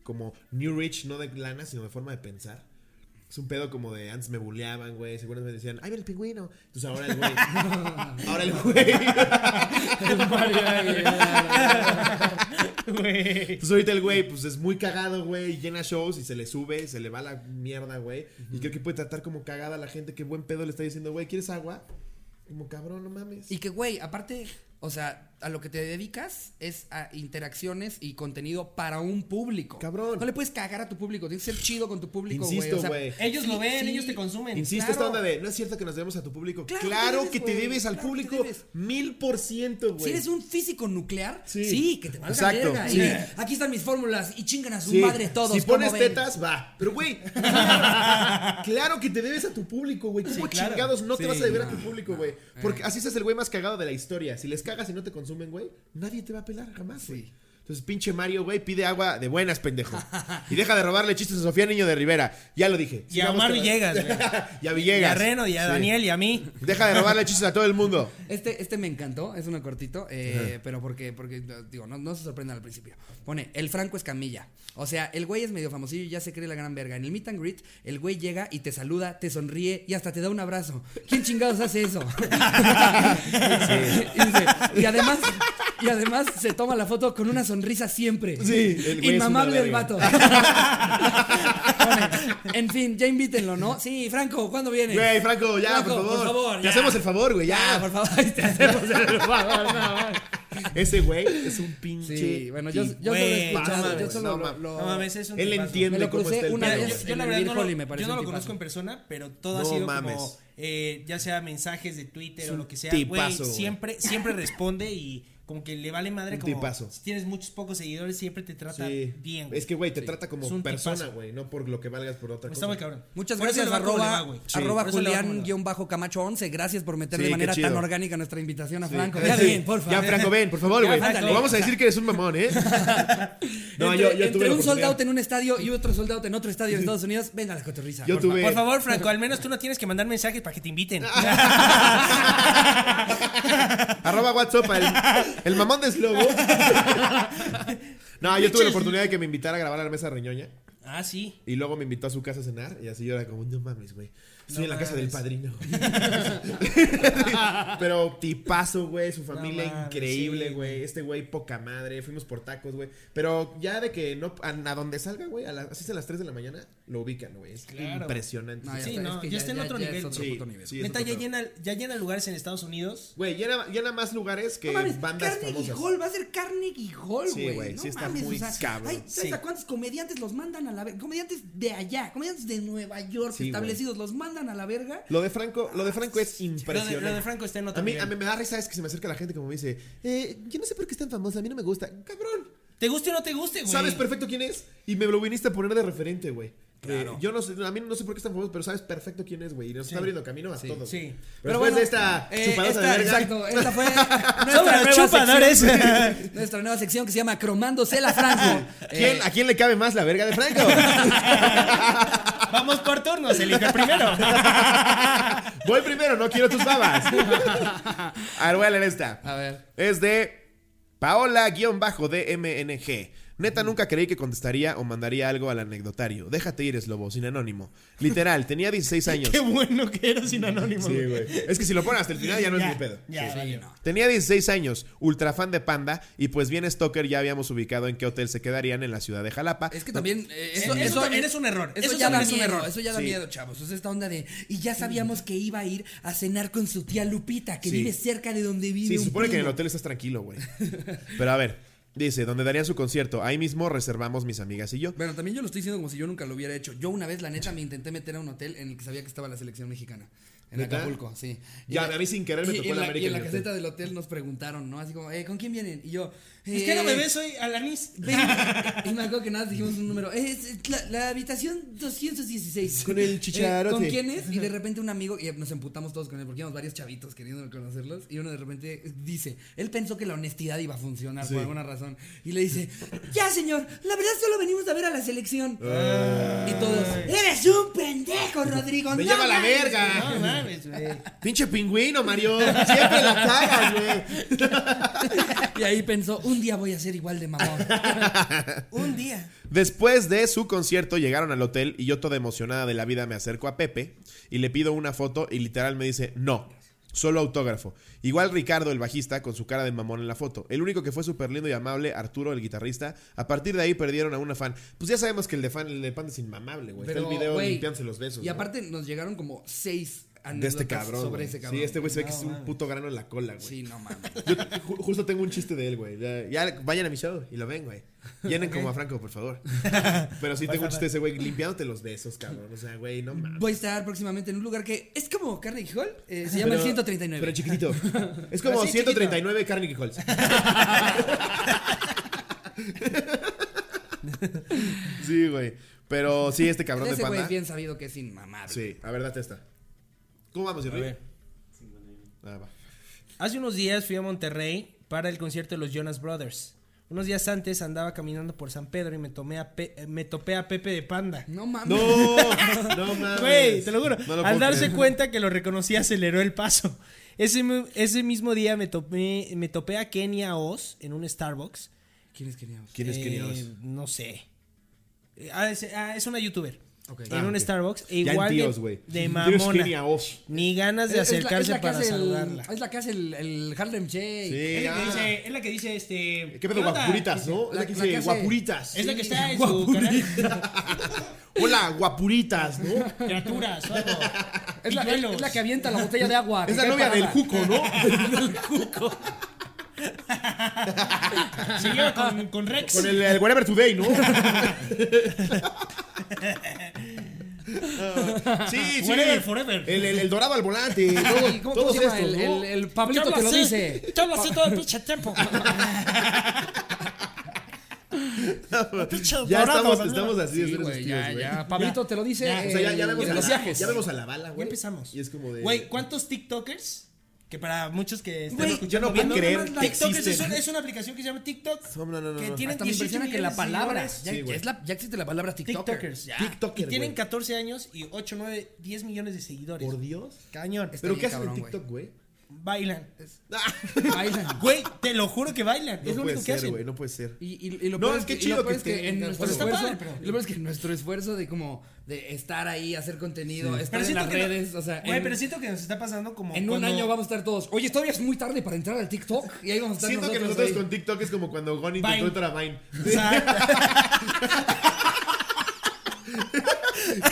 como New Rich, no de lana, sino de forma de pensar. Es un pedo como de antes me bulleaban, güey. Seguramente me decían, ¡ay, mira el pingüino! Entonces ahora el güey. ahora el güey. Güey. Entonces ahorita el güey, pues es muy cagado, güey. Llena shows y se le sube, se le va la mierda, güey. Y creo que puede tratar como cagada a la gente. Qué buen pedo le está diciendo, güey, ¿quieres agua? Como cabrón, no mames. Y que, güey, aparte, o sea, a lo que te dedicas es a interacciones y contenido para un público. Cabrón. No le puedes cagar a tu público, tienes que ser chido con tu público, güey. Insisto, o sea, güey. Ellos sí, lo ven, sí. ellos te consumen. Insisto, Claro. esta onda de, no es cierto que nos debemos a tu público. Claro Claro, que que te debes, al Claro público mil por ciento, güey. Si eres un físico nuclear, Sí. sí, que te valga Exacto, verga. sí. Y aquí están mis fórmulas y chingan a su Sí, madre todos. Si ¿cómo pones ven? tetas, va. Pero, güey, claro, que te debes a tu público, güey. ¿Cómo claro. chingados no te vas a deber a tu público, güey? Porque así es el güey más cagado de la historia. Si les cagas y no te consumen, güey, nadie te va a pelar jamás, güey. Entonces, pinche Mario, güey, pide agua de buenas, pendejo. Y deja de robarle chistes a Sofía Niño de Rivera. Ya lo dije. Y a Omar Villegas, güey. y a Y a Villegas. Reno, y a Sí. Daniel, y a mí. Deja de robarle chistes a todo el mundo. Este, este me encantó, es uno cortito, eh, pero porque, porque digo, no, no se sorprendan al principio. Pone, el Franco Escamilla. O sea, el güey es medio famosillo y ya se cree la gran verga. En el meet and greet, el güey llega y te saluda, te sonríe y hasta te da un abrazo. ¿Quién chingados hace eso? y, dice, y además, y además se toma la foto con una sonrisa siempre. Sí, el Inmamable el vato. En fin, ya invítenlo, ¿no? Sí, Franco, ¿cuándo vienes? Güey, Franco, ya, Franco, por favor. por favor, Te hacemos el favor, güey, ya. Ya, por favor, te hacemos el favor, no, Ese güey es un pinche. Sí, bueno, yo, yo solo he escuchado, no yo solo no lo- No mames, es un Él tipazo. entiende Me lo cómo está el una vez. Yo, la verdad no lo, me yo no lo conozco en persona, pero todo No ha sido mames. como, eh, ya sea mensajes de Twitter o lo que sea, güey. siempre, siempre responde y como que le vale madre Un como tipazo. si tienes muchos pocos seguidores siempre te trata Sí. bien. güey. Es que, güey, te Sí. trata como persona, güey, no por lo que valgas por otra Está cosa. muy cabrón. Muchas Por gracias, va arroba, güey. arroba va como le va. Julián-Camacho11. Gracias por meter Sí, de manera tan orgánica nuestra invitación a Sí. Franco. Ya bien, por favor. Ya, Franco, ven, por favor, güey. vamos a decir que eres un mamón, ¿eh? No, entre, yo, yo entre un sold oportunidad. out en un estadio y otro sold out en otro estadio de Estados Unidos, venga la cotorriza. Yo tuve- Por favor, Franco, al menos tú no tienes que mandar mensajes para que te inviten. Arroba WhatsApp, el, mamón de Slobo. No, yo tuve la oportunidad de que me invitara a grabar a la mesa reñoña. ah, sí. Y luego me invitó a su casa a cenar. Y así yo era como, no mames, güey. Estoy No en la casa del padrino. Pero tipazo, güey. Su familia No increíble, sí, güey. Este güey, poca madre. Fuimos por tacos, güey. Pero ya de que no, a, a donde salga, güey, a las, así es a las 3 de la mañana, lo ubican, güey. Es Claro. impresionante. No, ya Sí, está, no, es que ya está en otro nivel. otro Sí, puto nivel. sí. es Neta, otro ya pedo. llena, ya llena lugares en Estados Unidos. Güey, llena, llena más lugares que No mames, bandas Carnegie famosas. Hall, va a ser Carnegie Hall, Sí, güey. güey, no sí está mames, muy o sea, cabrón. ay, ¿sabes Sí. a cuántos comediantes los mandan a la verga? Comediantes de allá, comediantes de Nueva York Sí, establecidos, los mandan a la verga. Lo de Franco, lo de Franco es Lo de, impresionante. lo de Franco está en otro A mí, nivel. a mí me da risa es que se me acerca la gente como me dice, eh, yo no sé por qué es tan famosa, a mí no me gusta. Cabrón, ¿Te guste o no te guste, güey? sabes perfecto quién es y me lo viniste a poner de referente, güey. Claro. Eh, yo no sé, a mí no sé por qué es tan famoso, pero sabes perfecto quién es, güey. Y nos Sí. está abriendo camino a Sí, todos. sí. Pero Pero, bueno, después de esta eh, esta- de verga. Exacto, esta fue nuestra nueva chupadores. sección, nuestra nueva sección que se llama Cromándosela Franco. ¿Quién- Eh, ¿A quién le cabe más la verga de Franco? Vamos por turnos, elige primero. Voy primero, no quiero tus babas. A ver, voy a leer esta. a ver. Es de Paola-DMNG. Neta, nunca creí que contestaría o mandaría algo al anecdotario. Déjate ir, Slobo, sin anónimo. Literal, tenía 16 años. Qué bueno que era sin anónimo. Sí, güey. Es que si lo ponen hasta el final ya no es mi pedo. Ya, Sí, no. Tenía 16 años, ultra fan de Panda, y pues bien Stoker ya habíamos ubicado en qué hotel se quedarían en la ciudad de Jalapa. Es que también. eh, Eso, eso también es un error. Eso, Eso, ya da es un miedo, error. eso ya da Sí. miedo, chavos. Es esta onda de. Y ya sabíamos que iba a ir a cenar con su tía Lupita, que Sí. vive cerca de donde vive. Sí, un supone que en el hotel estás tranquilo, güey. Pero a ver, dice, donde darían su concierto. Ahí mismo reservamos mis amigas y yo. Bueno, también yo lo estoy diciendo como si yo nunca lo hubiera hecho. Yo una vez, la neta, me intenté meter a un hotel en el que sabía que estaba la selección mexicana. En ¿Neta? Acapulco, sí. Y Ya, la- a mí sin querer me y- tocó y en la la, América y en la caseta del hotel nos preguntaron, ¿no? Así como, eh, ¿con quién vienen? Y yo, Es que no me ves hoy Alanis. Ven, y me acuerdo que nada, dijimos un número. Es es la, la habitación 216. Con el Eh, chicharote. ¿Con quién es? Y de repente un amigo, y nos emputamos todos con él, porque íbamos varios chavitos queriendo conocerlos. Y uno de repente dice, él pensó que la honestidad iba a funcionar Sí. por alguna razón. Y le dice, ya señor, la verdad solo venimos a ver a la selección. Y todos, eres un pendejo, Rodrigo. ¡Me no lleva la mames". verga! No mames, güey. ¡Pinche pingüino, Mario! Siempre la cagas, güey. Y ahí pensó, un día voy a ser igual de mamón. Un día. Después de su concierto llegaron al hotel y yo toda emocionada de la vida me acerco a Pepe y le pido una foto y literal me dice no. Solo autógrafo. Igual Ricardo, el bajista, con su cara de mamón en la foto. El único que fue súper lindo y amable, Arturo, el guitarrista. A partir de ahí perdieron a una fan. Pues ya sabemos que el de fan, el de pan es inmamable, güey. Está el video güey, limpiándose los besos. Y ¿no? aparte nos llegaron como seis de este cabrón. sobre ese cabrón. Sí, este güey se ve que es un puto grano en la cola, güey. Sí, no mames. Yo ju- justo tengo un chiste de él, güey. Ya, ya vayan a mi show y lo ven, güey. Llenen como a Franco, por favor. Pero sí tengo un chiste de ese güey limpiándote los besos, cabrón. O sea, güey, no mames. Voy a estar próximamente en un lugar que es como Carnegie Hall, eh, se llama el Pero- 139. Pero chiquitito. Es como Así, 139 Carnegie Halls. sí, güey. Pero sí, este cabrón de Ese güey panda. es bien sabido que es inmamable. Sí, a ver, date esta. ¿Cómo vamos. Ah, va. Hace unos días fui a Monterrey para el concierto de los Jonas Brothers. Unos días antes andaba caminando por San Pedro y me, tomé a Pe- eh, me topé a Pepe de Panda. No mames. No, no mames. Güey, te lo juro. No lo Al darse creer. cuenta que lo reconocí, aceleró el paso. Ese, ese mismo día me topé, me topé a Kenia Oz en un Starbucks. ¿Quién es Kenia Oz? ¿Quién es Eh, Kenia Oz? No sé. Ah, es, ah, es una youtuber. Ok. En Ah, un ok. Starbucks. E igual de, tíos, de Tíos mamona. Oz. Ni ganas de Es- es la- acercarse es la que para el- saludarla. Es la que hace el, el Harlem Shake. Sí, Es la, que ah. dice, es la que dice este. ¿Qué pedo, guapuritas, no? Es La- la que la que dice hace- guapuritas. Es la que está en su Guapuritas. canal. Hola, guapuritas, ¿no? Criaturas, algo. Es la, es- es la que avienta la botella de agua. Es que la novia del. Juco, ¿no? Se lleva con, con Rex. Con el, el Whatever Today, ¿no? Sí, sí. Whatever, forever. El, el- el dorado al volante. todo- ¿Y ¿Cómo, cómo todos se llama? estos, el, ¿no? el, el Pablito te lo dice. Yo lo sé todo el pinche tiempo. Ya dorado, estamos, así Sí, tíos, ya, ya. Pablito te lo dice. Ya. O sea, ya, ya vemos a los la, viajes. ya vemos a la bala, Ya güey. empezamos. Y es como de. Güey, ¿cuántos TikTokers? Que para muchos que están Güey, escuchando yo no puedo creer que TikTokers es, existen. una, es una aplicación que se llama TikTok. No, no, no, no, que tienen Hasta me 18 impresiona que la palabra. Ya, Sí, es la- ya existe la palabra TikToker. TikTokers, ya. TikToker, y tienen güey. 14 años y 8, 9, 10 millones de seguidores. Por Dios. Cañón. Está ¿Pero qué hacen en. TikTok, güey? Bailan. Bailan. Güey, te lo juro que bailan. No es lo que ser, güey, no puede ser. Y, y- y lo No, es que chido que es que en que- nuestro esfuerzo, padre, pero- y lo peor es que nuestro esfuerzo de como de estar ahí, hacer contenido, estar Pero en las que no- redes, o sea, Güey, en, pero siento que nos está pasando como. en un año vamos a estar todos. Oye, todavía es muy tarde para entrar al TikTok y ahí vamos a estar Siento que nosotros ahí. con TikTok es como cuando Gon intentó entrar a Vine. Exacto.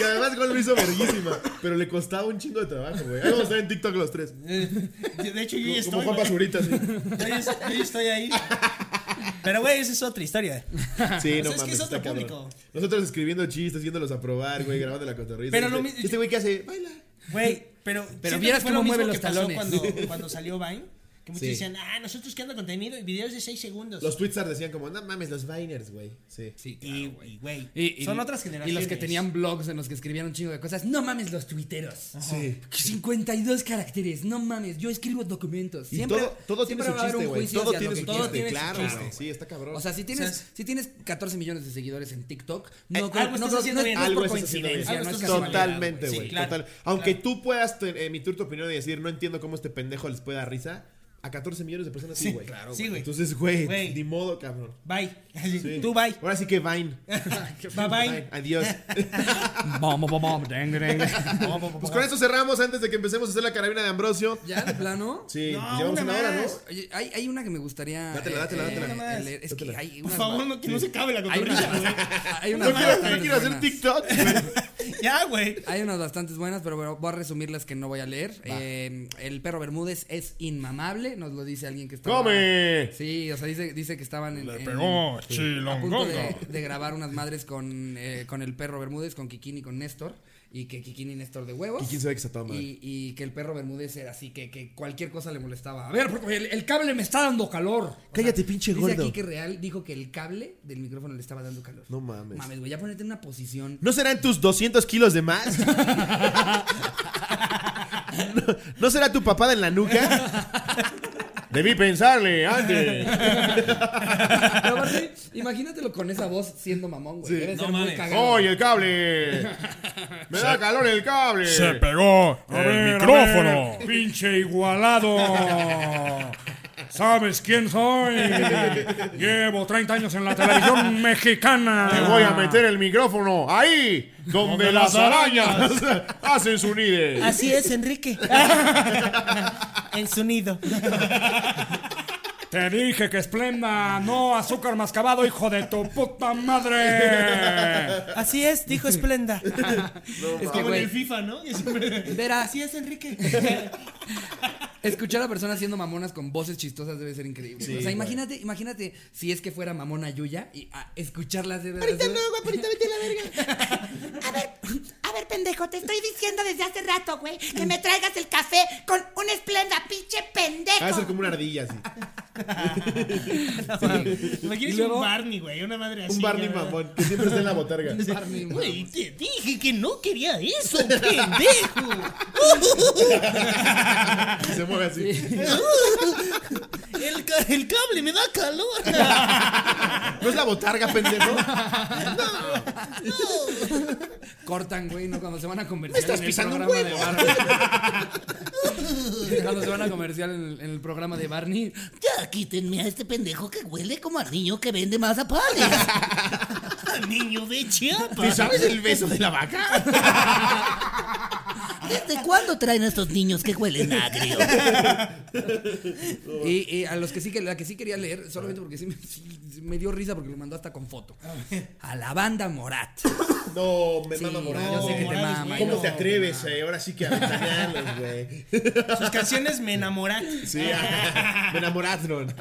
Que además Gon lo hizo verguísima. Pero le costaba un chingo de trabajo, güey. Ahí vamos a estar en TikTok los tres. De hecho, yo ya Como estoy. Juan güey. Pazurita, sí. Yo ya- yo ya estoy ahí. Pero, güey, esa es otra historia. Sí, O no sea, es que mames, es está otro cabrón. público. Nosotros escribiendo chistes, yéndolos a probar, güey, grabando la cotorrisa. Pero Este- lo mi- Este güey, ¿qué hace? Baila. Güey, pero. Pero siento vieras que fue cómo mueve los que pasó talones. Cuando, cuando salió Vine. Que muchos Sí. decían, ah, nosotros creando contenido y videos de 6 segundos. Los Twitstar decían como, no mames, los Viners, güey. Sí. Sí, y, claro, güey. y, güey. Y- y- son otras Y generaciones. los que tenían blogs en los que escribían un chingo de cosas. No mames los tuiteros. Sí. 52 caracteres. No mames. Yo escribo documentos. Y Siempre, todo, todo tiene siempre su a haber chiste, un güey. juicio Todo tiene su que chiste, quieras. claro, chiste. güey. Sí, está cabrón. O sea, si tienes, O sea, si tienes 14 millones de seguidores en TikTok, Eh, no creo, algo no estás no no es algo por coincidencia, no es Totalmente, güey. Aunque tú puedas emitir tu opinión y decir, no entiendo cómo este pendejo les puede dar risa, a 14 millones de personas, sí, güey. claro, Sí, güey. Entonces, güey, ni modo, cabrón. Bye. Sí. Tú bye. Ahora sí que Vine. Bye bye. Adiós. Deng, deng. Pues con esto cerramos antes de que empecemos a hacer la carabina de Ambrosio. ¿Ya, de plano? Sí, No, llevamos una una hora, ¿no? Oye, hay, hay una que me gustaría. Dátela, dátela, dátela. Una más. leer. Es Dátela. que hay Por unas- favor, no, que no se acabe la cotorrilla, güey. No quiero, hacer. TikTok. Ya, güey. Hay unas bastantes buenas, pero bueno, voy a resumir las que no voy a leer. Eh, el perro Bermúdez es inmamable, nos lo dice alguien que está. ¡Come! Sí, o sea, dice, dice que estaban en, Le en- pegó a punto de, de grabar unas madres con, eh, con el perro Bermúdez, con Kikín y con Néstor. Y que Kikín y Néstor de huevos. Y quién sabe que toda madre. Y, y que el perro Bermúdez era así, que, que cualquier cosa le molestaba. A ver, porque el, el cable me está dando calor. O Cállate, pinche dice gordo. aquí que Real dijo que el cable del micrófono le estaba dando calor. No mames. Mames, güey, ya ponete en una posición. ¿No serán tus 200 kilos de más? ¿No, no será tu papada en la nuca? Debí pensarle antes. Pero aparte, imagínatelo con esa voz siendo mamón, güey. Sí. Debe No ser muy mames. cagado. ¡Oye, el cable! ¡Me da calor el cable! Se pegó el micrófono. Pinche igualado. ¿Sabes quién soy? Llevo 30 años en la televisión mexicana. Te voy a meter el micrófono ahí, donde las arañas hacen su nido. Así es, Enrique. en su nido. Te dije que esplenda, no azúcar mascabado, hijo de tu puta madre. Así es, dijo Esplenda. Es que, Como en el FIFA, ¿no? Y siempre- ver a- Así es, Enrique. escuchar a personas siendo mamonas con voces chistosas debe ser increíble. Sí, o sea, imagínate, imagínate si es que fuera mamona Yuya y a escucharlas de verdad. Ahorita no, güey, ahorita vete a la verga. A ver, a ver, pendejo, te estoy diciendo desde hace rato, güey, que me traigas el café con un esplenda, pinche pendejo. Va a ser como una ardilla así. Luego- un Barney, güey, una madre así. Un Barney ¿verdad? mamón, que siempre está en la botarga. Barney. Güey, te dije que no quería eso, pendejo. Y se mueve así. El, ca- el cable me da calor. ¿No es la botarga, pendejo? Cortan, güey, ¿no? Cuando se van a comercial estás en el pisando un programa de. Barney. Cuando se van a comercial en el, en el programa de Barney. Ya quítenme a este pendejo que huele como a niño que vende mazapales. Niño de ¿Tú Chiapas. sabes el beso de la vaca? ¿Desde cuándo traen a estos niños que huelen agrio? Y, y a los que sí que la que sí quería leer, solamente porque sí me, sí me dio risa porque lo mandó hasta con foto. A la banda Morat. No, me Sí, mama yo Morales. sé que te Morales, mama. ¿Cómo te atreves, eh? Ahora sí que a güey. Sus canciones me enamoran. Sí, me enamoraron.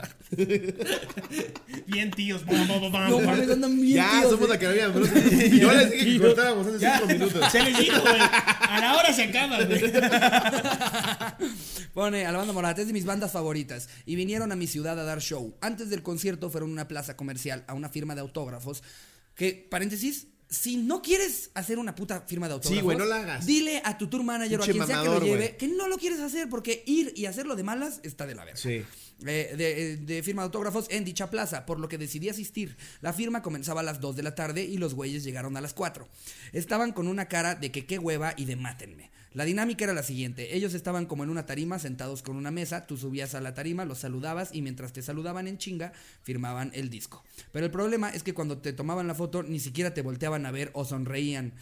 Bien tíos. No mames, andan bien Ya, tíos, somos eh. la carabina. bro. Yo les dije que cortáramos hace Ya, cinco minutos. Se les dijo, güey. A la hora se güey. Pone a la banda Morat, es de mis bandas favoritas. Y vinieron a mi ciudad a dar show. Antes del concierto fueron a una plaza comercial, a una firma de autógrafos. Que, paréntesis, si no quieres hacer una puta firma de autógrafos, güey, no la hagas. Dile a tu tour manager o a quien sea que lo lleve güey. que no lo quieres hacer porque ir y hacerlo de malas está de la verga. Sí. Eh, de, de firma de autógrafos en dicha plaza, por lo que decidí asistir. La firma comenzaba a las 2 de la tarde y los güeyes llegaron a las 4. Estaban con una cara de que qué hueva y de mátenme. La dinámica era la siguiente, ellos estaban como en una tarima sentados con una mesa, tú subías a la tarima, los saludabas y mientras te saludaban en chinga, firmaban el disco. Pero el problema es que cuando te tomaban la foto ni siquiera te volteaban a ver o sonreían.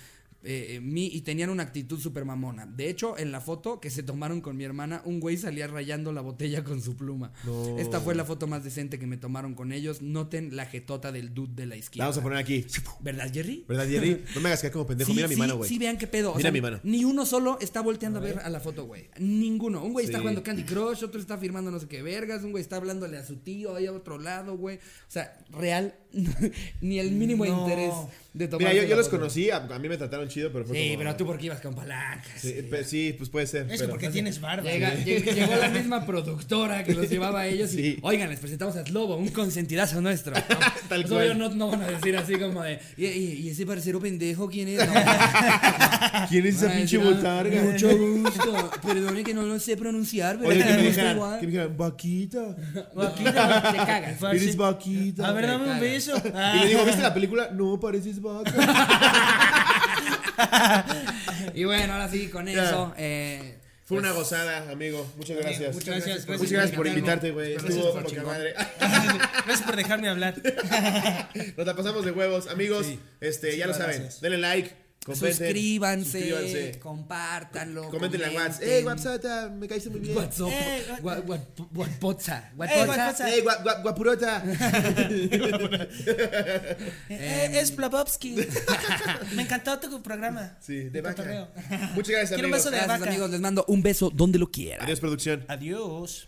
Eh, eh, mí y tenían una actitud súper mamona. De hecho, en la foto que se tomaron con mi hermana, un güey salía rayando la botella con su pluma. No. Esta fue la foto más decente que me tomaron con ellos. Noten la jetota del dude de la La izquierda. vamos a poner aquí. ¿Verdad, Jerry? ¿Verdad, Jerry? No me hagas caer como pendejo. Sí, Mira mi mano, güey. Sí, vean qué pedo. O Mira sea, mi mano. Ni uno solo está volteando a ver a la foto, güey. Ninguno. Un güey está jugando Candy Crush, otro está firmando no sé qué vergas, un güey está hablándole a su tío ahí a otro lado, güey. O sea, real, ni el mínimo No. interés de tomar. Mira, yo, yo los conocí. A, a mí me trataron chido, pero fue Sí, como- pero tú porque ibas con palancas. Sí, pues puede ser. Eso porque tienes barba. Llega- güey. lleg- llegó la misma productora que los llevaba a ellos y, oigan, les presentamos a Slobo, un consentidazo nuestro. Tal Pues, cual. no, no van a decir así como de, ¿y, y- y ese parcero pendejo quién es? No. ¿Quién es esa pinche "Ah, botarga? Mucho gusto. Perdone que no lo sé pronunciar, pero Oye, que me dijeran, igual. que me dijeran, vaquita. No, te cagas. Eres vaquita. A ver, dame un beso. Y le digo, ¿viste la película? No, pareces Y bueno, ahora sí, con Ya. eso. eh, Fue una gozada, amigo. Muchas gracias. Muchas gracias. Muchas gracias por invitarte, güey. Estuvo por poca madre. Gracias por dejarme hablar. Nos la pasamos de huevos. Amigos, este, ya lo saben. gracias. Denle like, comenten. Suscríbanse, suscríbanse. compártanlo. Comenten en la WhatsApp. ¡Ey, WhatsApp! Me caíste muy bien. WhatsApp. Eh, gua- Guapotza. Eh. ¡Ey, gua- gua- guapurota! Eh, es Blabowski. Me encantó tu programa. Sí, de vaca. cotorreo. Muchas gracias, Quiero un amigos. beso de Gracias, vaca. amigos. Les mando un beso donde lo quieran. Adiós, producción. Adiós.